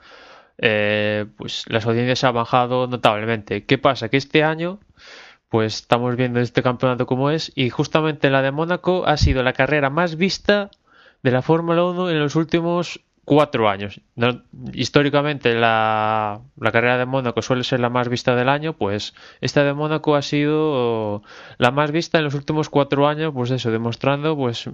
eh, pues las audiencias han bajado notablemente. ¿Qué pasa? Que este año pues estamos viendo este campeonato como es y justamente la de Mónaco ha sido la carrera más vista de la Fórmula 1 en los últimos cuatro años. históricamente la, carrera de Mónaco suele ser la más vista del año, pues esta de Mónaco ha sido la más vista en los últimos cuatro años, pues eso, demostrando pues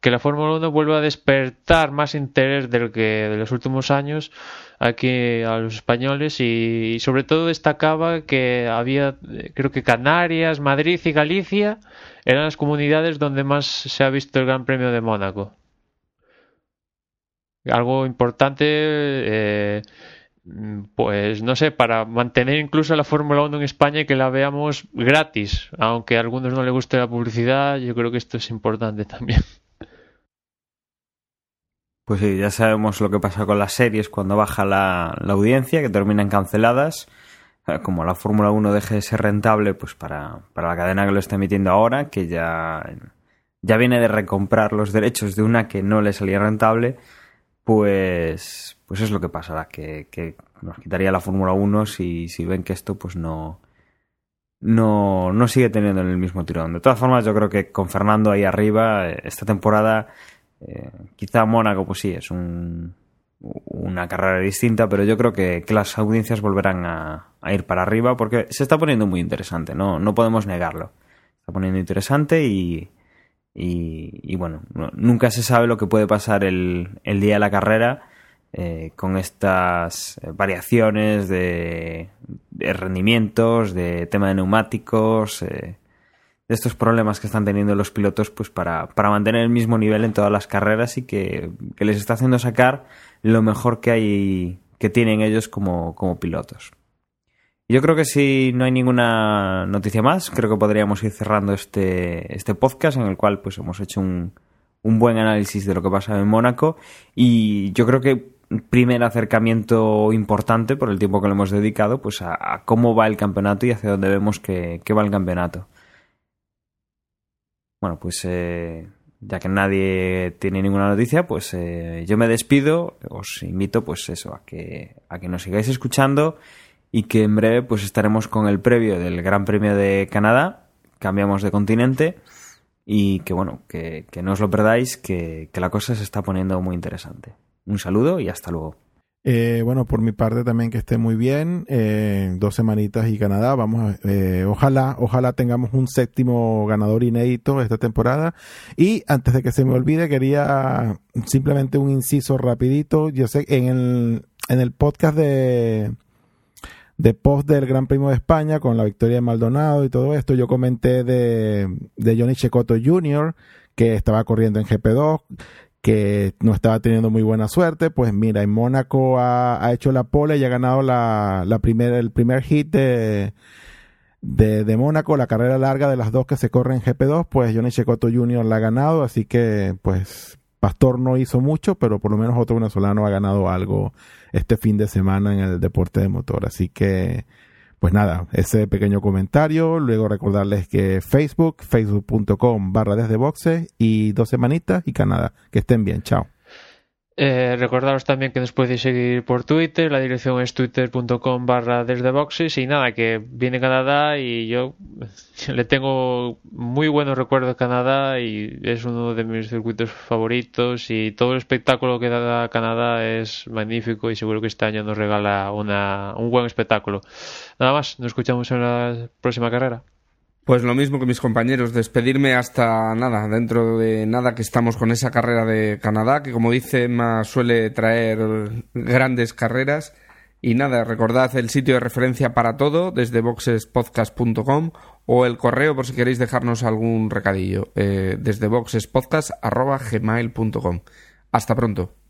que la Fórmula 1 vuelve a despertar más interés del que de los últimos años aquí a los españoles y, sobre todo destacaba que había, creo que Canarias, Madrid y Galicia eran las comunidades donde más se ha visto el Gran Premio de Mónaco algo importante, eh, pues no sé, para mantener incluso la Fórmula 1 en España y que la veamos gratis, aunque a algunos no les guste la publicidad, yo creo que esto es importante también. Pues sí, ya sabemos lo que pasa con las series cuando baja la, la audiencia, que terminan canceladas. Eh, como la Fórmula 1 deje de ser rentable, pues para, para la cadena que lo está emitiendo ahora, que ya, ya viene de recomprar los derechos de una que no le salía rentable, pues, pues es lo que pasará, que, nos quitaría la Fórmula 1 si, si ven que esto pues no, no, no sigue teniendo el mismo tirón. De todas formas, yo creo que con Fernando ahí arriba, esta temporada, eh, quizá Mónaco, pues sí, es un, una carrera distinta, pero yo creo que, las audiencias volverán a, a, ir para arriba porque se está poniendo muy interesante, no, no podemos negarlo. Está poniendo interesante y, y, bueno, nunca se sabe lo que puede pasar el, el día de la carrera eh, con estas variaciones de, de, rendimientos, de tema de neumáticos, eh, de estos problemas que están teniendo los pilotos pues para, para mantener el mismo nivel en todas las carreras y que, que les está haciendo sacar lo mejor que hay que tienen ellos como, como pilotos. Yo creo que si no hay ninguna noticia más, creo que podríamos ir cerrando este, este podcast en el cual pues hemos hecho un, un buen análisis de lo que pasa en Mónaco. Y yo creo que primer acercamiento importante por el tiempo que le hemos dedicado pues a, cómo va el campeonato y hacia dónde vemos que, que va el campeonato. Bueno, pues eh, ya que nadie tiene ninguna noticia, pues eh, yo me despido, os invito pues eso, a que, a que nos sigáis escuchando y que en breve pues estaremos con el previo del Gran Premio de Canadá, cambiamos de continente y que bueno, que, que no os lo perdáis, que, que, la cosa se está poniendo muy interesante. Un saludo y hasta luego. Eh, bueno, por mi parte también que esté muy bien, eh, dos semanitas y Canadá, vamos, a, eh, ojalá, ojalá tengamos un séptimo ganador inédito esta temporada. Y antes de que se me olvide, quería simplemente un inciso rapidito, yo sé, en el, en el podcast de de post del Gran Premio de España con la victoria de Maldonado y todo esto, yo comenté de, Johnny Checoto Jr., que estaba corriendo en GP2, que no estaba teniendo muy buena suerte. Pues mira, en Mónaco ha, hecho la pole y ha ganado la, la el primer hit de, de, de, Mónaco, la carrera larga de las dos que se corren en GP2, pues Johnny Checoto Jr. la ha ganado, así que pues Pastor no hizo mucho, pero por lo menos otro venezolano ha ganado algo este fin de semana en el deporte de motor. Así que, pues nada, ese pequeño comentario. Luego recordarles que Facebook, facebook.com barra desde boxes y dos semanitas y Canadá. Que estén bien, chao. Eh, recordaros también que nos podéis seguir por Twitter, la dirección es twitter.com barra desde boxes y nada, que viene Canadá y yo le tengo muy buenos recuerdos de Canadá y es uno de mis circuitos favoritos y todo el espectáculo que da Canadá es magnífico y seguro que este año nos regala una, un buen espectáculo. Nada más, nos escuchamos en la próxima carrera. Pues lo mismo que mis compañeros, despedirme hasta nada, dentro de nada que estamos con esa carrera de Canadá, que como dice Emma suele traer grandes carreras. Y nada, recordad el sitio de referencia para todo desde boxespodcast.com o el correo por si queréis dejarnos algún recadillo eh, desde boxespodcast.gmail.com. Hasta pronto.